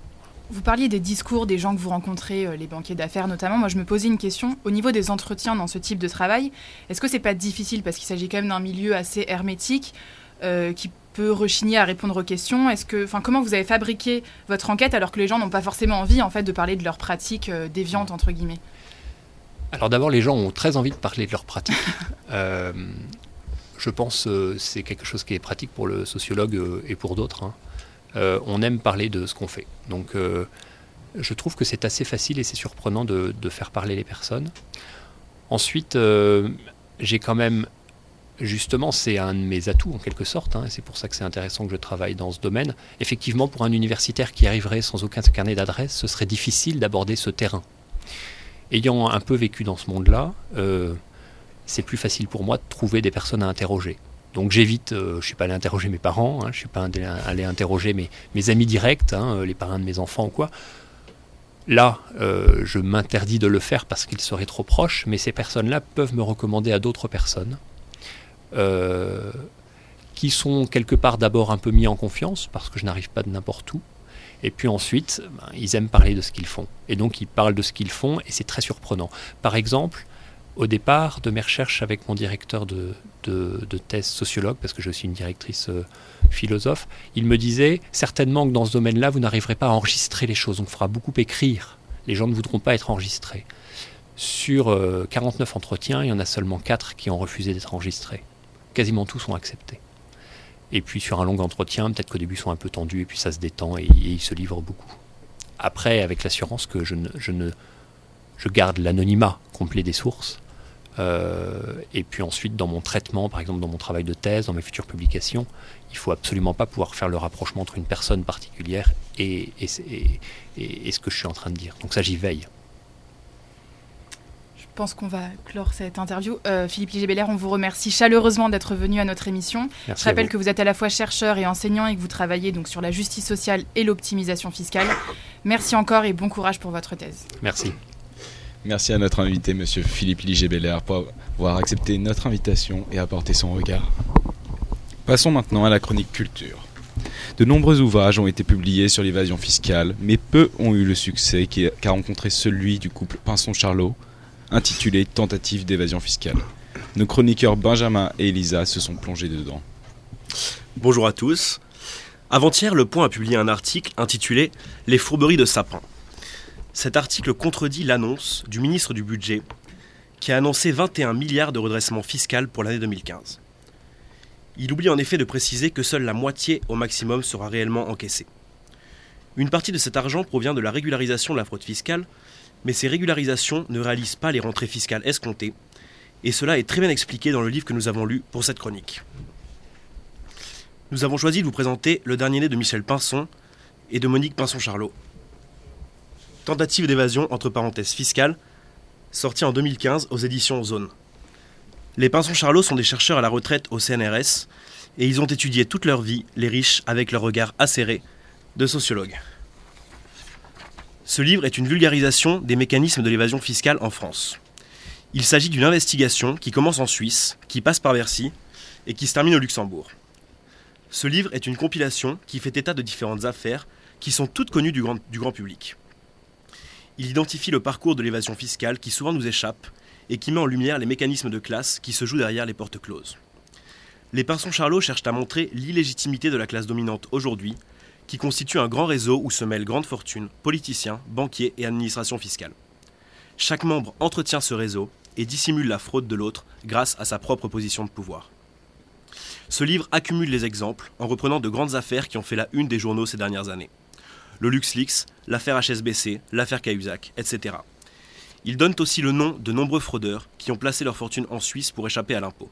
Vous parliez des discours des gens que vous rencontrez, euh, les banquiers d'affaires notamment. Moi, je me posais une question. Au niveau des entretiens dans ce type de travail, est-ce que c'est pas difficile? Parce qu'il s'agit quand même d'un milieu assez hermétique euh, qui peut rechigner à répondre aux questions Est-ce que, enfin, comment vous avez fabriqué votre enquête alors que les gens n'ont pas forcément envie en fait de parler de leurs pratiques euh, déviantes entre guillemets? Alors d'abord, les gens ont très envie de parler de leurs pratiques. Euh, je pense que c'est quelque chose qui est pratique pour le sociologue euh, et pour d'autres. hein. Euh, on aime parler de ce qu'on fait. Donc euh, je trouve que c'est assez facile et c'est surprenant de, de faire parler les personnes. Ensuite, euh, j'ai quand même, justement, c'est un de mes atouts en quelque sorte, hein, et c'est pour ça que c'est intéressant que je travaille dans ce domaine. Effectivement, pour un universitaire qui arriverait sans aucun carnet d'adresse, ce serait difficile d'aborder ce terrain. Ayant un peu vécu dans ce monde-là, euh, c'est plus facile pour moi de trouver des personnes à interroger. Donc j'évite, euh, je ne suis pas allé interroger mes parents, hein, je ne suis pas allé, interroger mes, amis directs, hein, les parrains de mes enfants ou quoi. Là, euh, je m'interdis de le faire parce qu'ils seraient trop proches, mais ces personnes-là peuvent me recommander à d'autres personnes qui sont quelque part d'abord un peu mis en confiance parce que je n'arrive pas de n'importe où. Et puis ensuite, ben, ils aiment parler de ce qu'ils font. Et donc ils parlent de ce qu'ils font et c'est très surprenant. Par exemple, au départ de mes recherches avec mon directeur de thèse sociologue, parce que je suis une directrice euh, philosophe, il me disait certainement que dans ce domaine-là, vous n'arriverez pas à enregistrer les choses. On fera beaucoup écrire. Les gens ne voudront pas être enregistrés. Sur euh, 49 entretiens, il y en a seulement 4 qui ont refusé d'être enregistrés. Quasiment tous ont accepté. Et puis sur un long entretien, peut-être qu'au début ils sont un peu tendus et puis ça se détend et, ils se livrent beaucoup. Après, avec l'assurance que je ne, je garde l'anonymat complet des sources. Euh, et puis ensuite, dans mon traitement, par exemple dans mon travail de thèse, dans mes futures publications, il faut absolument pas pouvoir faire le rapprochement entre une personne particulière et, et- et- et ce que je suis en train de dire. Donc ça, j'y veille. Je pense qu'on va clore cette interview. Euh, Philippe Liger-Belair, on vous remercie chaleureusement d'être venu à notre émission. Merci Je rappelle vous. que vous êtes à la fois chercheur et enseignant et que vous travaillez donc sur la justice sociale et l'optimisation fiscale. Merci encore et bon courage pour votre thèse. Merci. Merci à notre invité, monsieur Philippe Liger-Belair, pour avoir accepté notre invitation et apporté son regard. Passons maintenant à la chronique culture. De nombreux ouvrages ont été publiés sur l'évasion fiscale, mais peu ont eu le succès qu'a rencontré celui du couple Pinson-Charlot, intitulé Tentative d'évasion fiscale. Nos chroniqueurs Benjamin et Elisa se sont plongés dedans. Bonjour à tous. Avant-hier, Le Point a publié un article intitulé Les fourberies de Sapin. Cet article contredit l'annonce du ministre du Budget qui a annoncé 21 milliards de redressement fiscal pour l'année 2015. Il oublie en effet de préciser que seule la moitié au maximum sera réellement encaissée. Une partie de cet argent provient de la régularisation de la fraude fiscale, mais ces régularisations ne réalisent pas les rentrées fiscales escomptées, et cela est très bien expliqué dans le livre que nous avons lu pour cette chronique. Nous avons choisi de vous présenter le dernier né de Michel Pinson et de Monique Pinson-Charlot. Tentative d'évasion entre parenthèses fiscales, sorti en 2015 aux éditions Zone. Les Pinson-Charlot sont des chercheurs à la retraite au CNRS et ils ont étudié toute leur vie les riches avec leur regard acéré de sociologues. Ce livre est une vulgarisation des mécanismes de l'évasion fiscale en France. Il s'agit d'une investigation qui commence en Suisse, qui passe par Bercy et qui se termine au Luxembourg. Ce livre est une compilation qui fait état de différentes affaires qui sont toutes connues du grand, public. Il identifie le parcours de l'évasion fiscale qui souvent nous échappe et qui met en lumière les mécanismes de classe qui se jouent derrière les portes closes. Les Pinson-Charlot cherchent à montrer l'illégitimité de la classe dominante aujourd'hui, qui constitue un grand réseau où se mêlent grandes fortunes, politiciens, banquiers et administration fiscale. Chaque membre entretient ce réseau et dissimule la fraude de l'autre grâce à sa propre position de pouvoir. Ce livre accumule les exemples en reprenant de grandes affaires qui ont fait la une des journaux ces dernières années. Le LuxLeaks, l'affaire HSBC, l'affaire Cahuzac, etc. Il donne aussi le nom de nombreux fraudeurs qui ont placé leur fortune en Suisse pour échapper à l'impôt.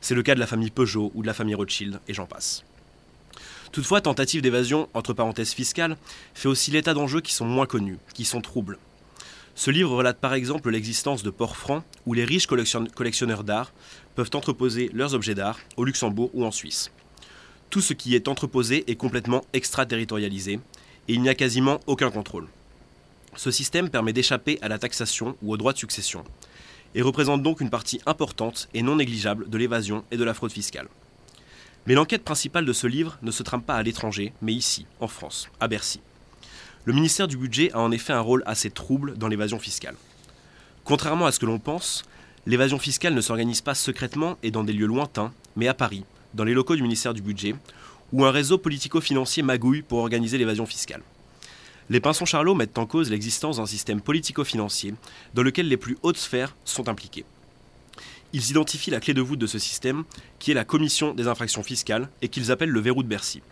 C'est le cas de la famille Peugeot ou de la famille Rothschild, et j'en passe. Toutefois, tentative d'évasion, entre parenthèses fiscale, fait aussi l'état d'enjeux qui sont moins connus, qui sont troubles. Ce livre relate par exemple l'existence de ports francs où les riches collection- collectionneurs d'art peuvent entreposer leurs objets d'art au Luxembourg ou en Suisse. Tout ce qui est entreposé est complètement extraterritorialisé et il n'y a quasiment aucun contrôle. Ce système permet d'échapper à la taxation ou aux droits de succession et représente donc une partie importante et non négligeable de l'évasion et de la fraude fiscale. Mais l'enquête principale de ce livre ne se trame pas à l'étranger, mais ici, en France, à Bercy. Le ministère du Budget a en effet un rôle assez trouble dans l'évasion fiscale. Contrairement à ce que l'on pense, l'évasion fiscale ne s'organise pas secrètement et dans des lieux lointains, mais à Paris, dans les locaux du ministère du Budget, où un réseau politico-financier magouille pour organiser l'évasion fiscale. Les Pinson-Charlot mettent en cause l'existence d'un système politico-financier dans lequel les plus hautes sphères sont impliquées. Ils identifient la clé de voûte de ce système, qui est la commission des infractions fiscales, et qu'ils appellent le verrou de Bercy.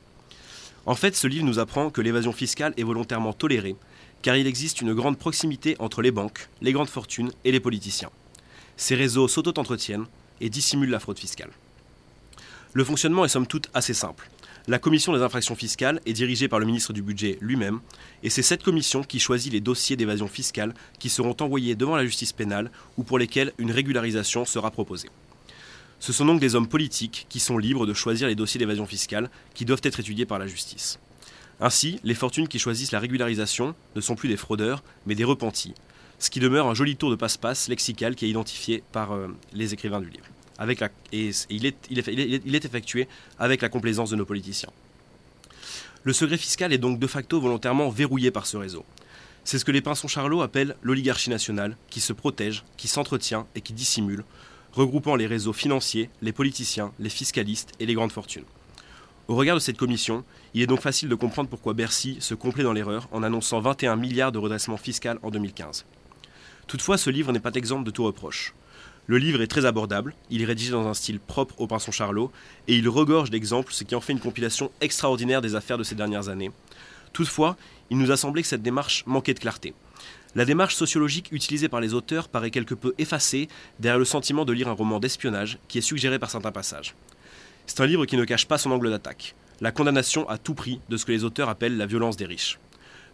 En fait, ce livre nous apprend que l'évasion fiscale est volontairement tolérée, car il existe une grande proximité entre les banques, les grandes fortunes et les politiciens. Ces réseaux s'auto-entretiennent et dissimulent la fraude fiscale. Le fonctionnement est somme toute assez simple. La commission des infractions fiscales est dirigée par le ministre du Budget lui-même, et c'est cette commission qui choisit les dossiers d'évasion fiscale qui seront envoyés devant la justice pénale ou pour lesquels une régularisation sera proposée. Ce sont donc des hommes politiques qui sont libres de choisir les dossiers d'évasion fiscale qui doivent être étudiés par la justice. Ainsi, les fortunes qui choisissent la régularisation ne sont plus des fraudeurs, mais des repentis, ce qui demeure un joli tour de passe-passe lexical qui est identifié par euh, les écrivains du livre. Et, il est effectué avec la complaisance de nos politiciens. Le secret fiscal est donc de facto volontairement verrouillé par ce réseau. C'est ce que les Pinson-Charlot appellent l'oligarchie nationale, qui se protège, qui s'entretient et qui dissimule, regroupant les réseaux financiers, les politiciens, les fiscalistes et les grandes fortunes. Au regard de cette commission, il est donc facile de comprendre pourquoi Bercy se complaît dans l'erreur en annonçant 21 milliards de redressement fiscal en 2015. Toutefois, ce livre n'est pas exempt de tout reproche. Le livre est très abordable, il est rédigé dans un style propre au pinson Charlot, et il regorge d'exemples, ce qui en fait une compilation extraordinaire des affaires de ces dernières années. Toutefois, il nous a semblé que cette démarche manquait de clarté. La démarche sociologique utilisée par les auteurs paraît quelque peu effacée derrière le sentiment de lire un roman d'espionnage qui est suggéré par certains passages. C'est un livre qui ne cache pas son angle d'attaque, la condamnation à tout prix de ce que les auteurs appellent la violence des riches.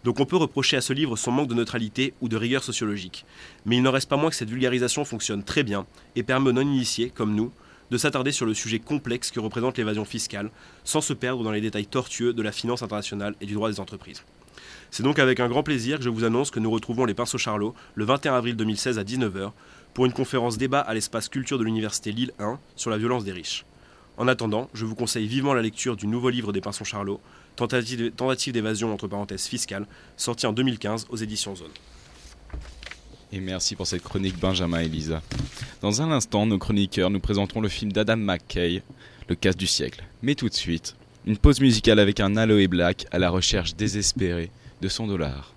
Donc on peut reprocher à ce livre son manque de neutralité ou de rigueur sociologique, mais il n'en reste pas moins que cette vulgarisation fonctionne très bien et permet aux non-initiés, comme nous, de s'attarder sur le sujet complexe que représente l'évasion fiscale, sans se perdre dans les détails tortueux de la finance internationale et du droit des entreprises. C'est donc avec un grand plaisir que je vous annonce que nous retrouvons les Pinceaux Charlot le 21 avril 2016 à 19h pour une conférence débat à l'espace culture de l'Université Lille 1 sur la violence des riches. En attendant, je vous conseille vivement la lecture du nouveau livre des Pinceaux Charlot, Tentative d'évasion entre parenthèses fiscale, sorti en 2015 aux éditions Zone. Et merci pour cette chronique Benjamin et Lisa. Dans un instant, nos chroniqueurs nous présenteront le film d'Adam McKay, Le casse du siècle. Mais tout de suite, une pause musicale avec un Aloe Black à la recherche désespérée de son dollar.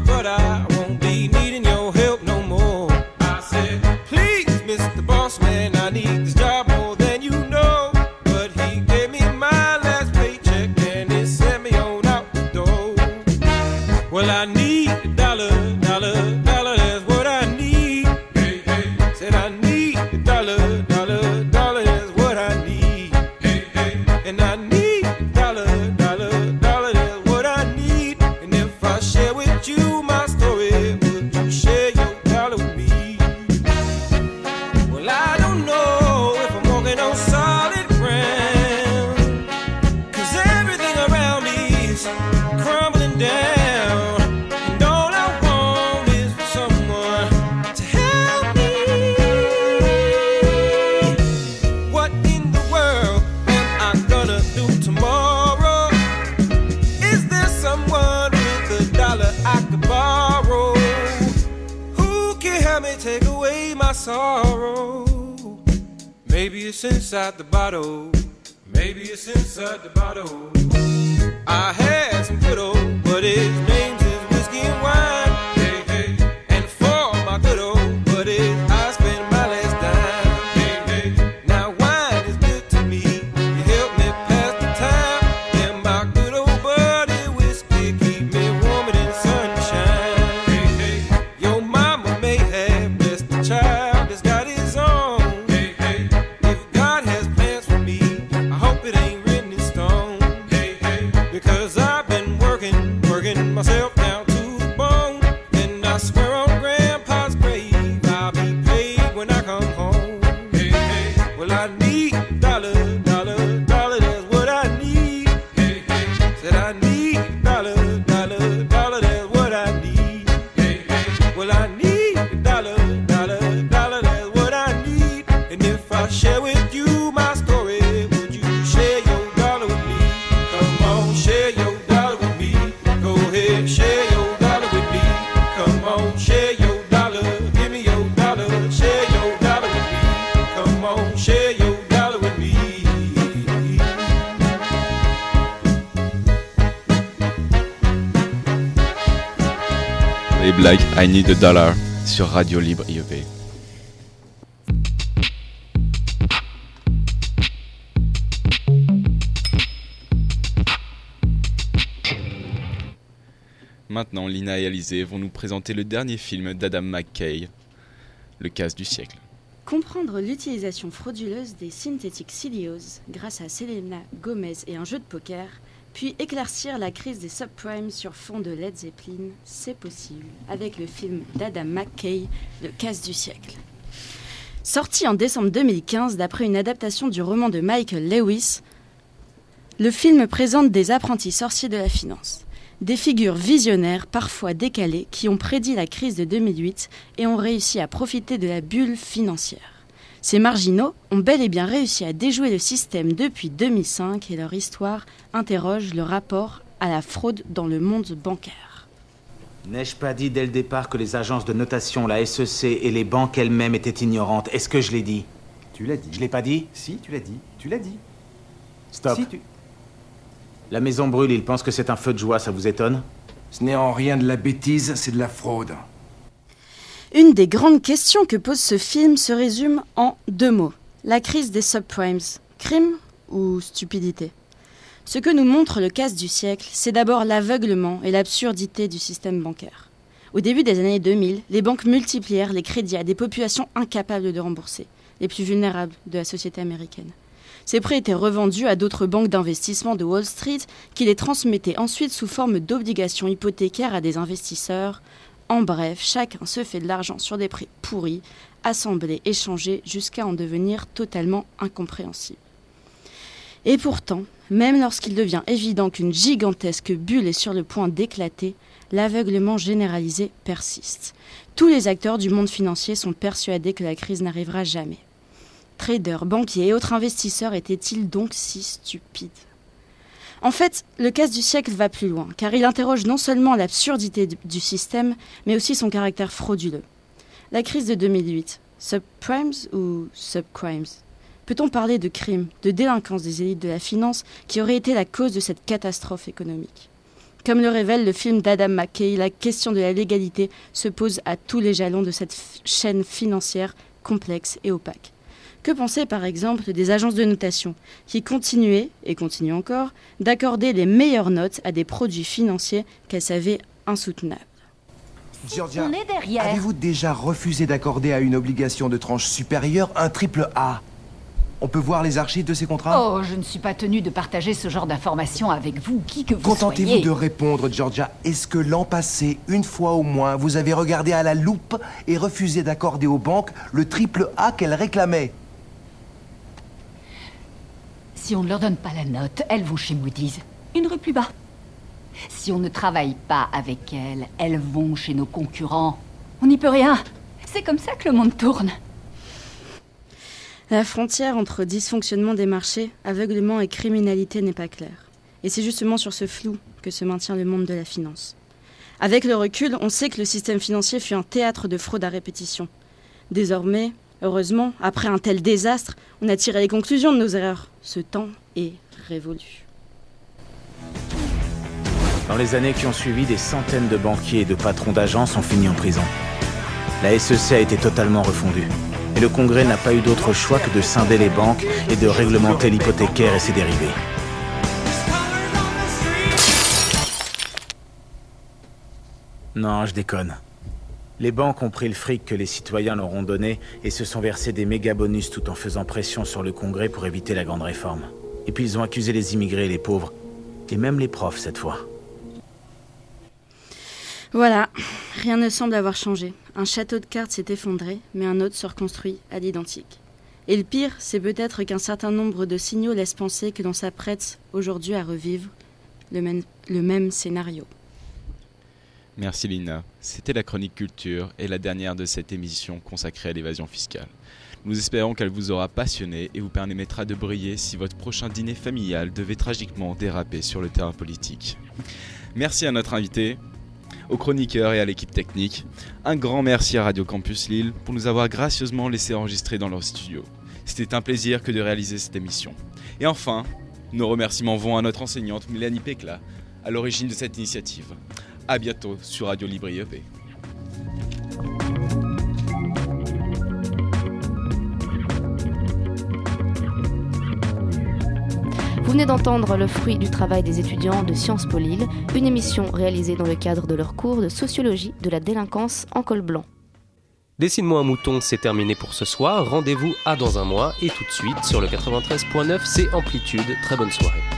but myself a Dollar sur Radio Libre IEP. Maintenant, Lina et Alizé vont nous présenter le dernier film d'Adam McKay, Le casse du siècle. Comprendre l'utilisation frauduleuse des synthétiques CDOs grâce à Selena Gomez et un jeu de poker, puis éclaircir la crise des subprimes sur fond de Led Zeppelin, c'est possible avec le film d'Adam McKay, Le casse du siècle. Sorti en décembre 2015 d'après une adaptation du roman de Michael Lewis, le film présente des apprentis sorciers de la finance. Des figures visionnaires, parfois décalées, qui ont prédit la crise de 2008 et ont réussi à profiter de la bulle financière. Ces marginaux ont bel et bien réussi à déjouer le système depuis 2005 et leur histoire interroge le rapport à la fraude dans le monde bancaire. N'ai-je pas dit dès le départ que les agences de notation, la SEC et les banques elles-mêmes étaient ignorantes? Est-ce que je l'ai dit? Tu l'as dit. Je l'ai pas dit? Si, tu l'as dit. Tu l'as dit. Stop. Si, tu- La maison brûle, il pense que c'est un feu de joie, ça vous étonne? Ce n'est en rien de la bêtise, c'est de la fraude. Une des grandes questions que pose ce film se résume en deux mots. La crise des subprimes. Crime ou stupidité? Ce que nous montre le casse du siècle, c'est d'abord l'aveuglement et l'absurdité du système bancaire. Au début des années 2000, les banques multiplièrent les crédits à des populations incapables de rembourser, les plus vulnérables de la société américaine. Ces prêts étaient revendus à d'autres banques d'investissement de Wall Street qui les transmettaient ensuite sous forme d'obligations hypothécaires à des investisseurs. En bref, chacun se fait de l'argent sur des prêts pourris, assemblés, échangés, jusqu'à en devenir totalement incompréhensibles. Et pourtant, même lorsqu'il devient évident qu'une gigantesque bulle est sur le point d'éclater, l'aveuglement généralisé persiste. Tous les acteurs du monde financier sont persuadés que la crise n'arrivera jamais. Traders, banquiers et autres investisseurs étaient-ils donc si stupides? En fait, le casse du siècle va plus loin, car il interroge non seulement l'absurdité du- système, mais aussi son caractère frauduleux. La crise de 2008, subprimes ou subcrimes? Peut-on parler de crime, de délinquance des élites de la finance qui aurait été la cause de cette catastrophe économique? Comme le révèle le film d'Adam McKay, la question de la légalité se pose à tous les jalons de cette chaîne financière complexe et opaque. Que penser par exemple des agences de notation qui continuaient, et continuent encore, d'accorder les meilleures notes à des produits financiers qu'elles savaient insoutenables Georgia, On est derrière. avez-vous déjà refusé d'accorder à une obligation de tranche supérieure un triple A? On peut voir les archives de ces contrats? Oh, je ne suis pas tenue de partager ce genre d'informations avec vous, qui que vous Contentez-vous soyez. de répondre, Georgia? Est-ce que l'an passé, une fois au moins, vous avez regardé à la loupe et refusé d'accorder aux banques le triple A qu'elles réclamaient? Si on ne leur donne pas la note, elles vont chez Moody's. Une rue plus bas. Si on ne travaille pas avec elles, elles vont chez nos concurrents. On n'y peut rien. C'est comme ça que le monde tourne. La frontière entre dysfonctionnement des marchés, aveuglement et criminalité n'est pas claire. Et c'est justement sur ce flou que se maintient le monde de la finance. Avec le recul, on sait que le système financier fut un théâtre de fraude à répétition. Désormais, heureusement, après un tel désastre, on a tiré les conclusions de nos erreurs. Ce temps est révolu. Dans les années qui ont suivi, des centaines de banquiers et de patrons d'agences ont fini en prison. La SEC a été totalement refondue. Et le Congrès n'a pas eu d'autre choix que de scinder les banques et de réglementer l'hypothécaire et ses dérivés. Non, je déconne. Les banques ont pris le fric que les citoyens leur ont donné et se sont versés des méga bonus tout en faisant pression sur le Congrès pour éviter la grande réforme. Et puis ils ont accusé les immigrés et les pauvres. Et même les profs cette fois. Voilà, rien ne semble avoir changé. Un château de cartes s'est effondré, mais un autre se reconstruit à l'identique. Et le pire, c'est peut-être qu'un certain nombre de signaux laissent penser que l'on s'apprête aujourd'hui à revivre le même, le même scénario. Merci Lina. C'était la chronique culture et la dernière de cette émission consacrée à l'évasion fiscale. Nous espérons qu'elle vous aura passionné et vous permettra de briller si votre prochain dîner familial devait tragiquement déraper sur le terrain politique. Merci à notre invité, aux chroniqueurs et à l'équipe technique. Un grand merci à Radio Campus Lille pour nous avoir gracieusement laissé enregistrer dans leur studio. C'était un plaisir que de réaliser cette émission. Et enfin, nos remerciements vont à notre enseignante Mélanie Pecla, à l'origine de cette initiative à bientôt sur Radio LibriEP. Vous venez d'entendre le fruit du travail des étudiants de Sciences Po une émission réalisée dans le cadre de leur cours de sociologie de la délinquance en col blanc. Dessine-moi un mouton, c'est terminé pour ce soir. Rendez-vous à dans un mois et tout de suite sur le 93.9, c'est Amplitude. Très bonne soirée.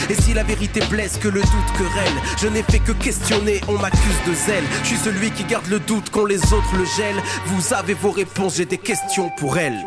Et si la vérité blesse, que le doute querelle, je n'ai fait que questionner, on m'accuse de zèle. Je suis celui qui garde le doute quand les autres le gèlent. Vous avez vos réponses, j'ai des questions pour elles.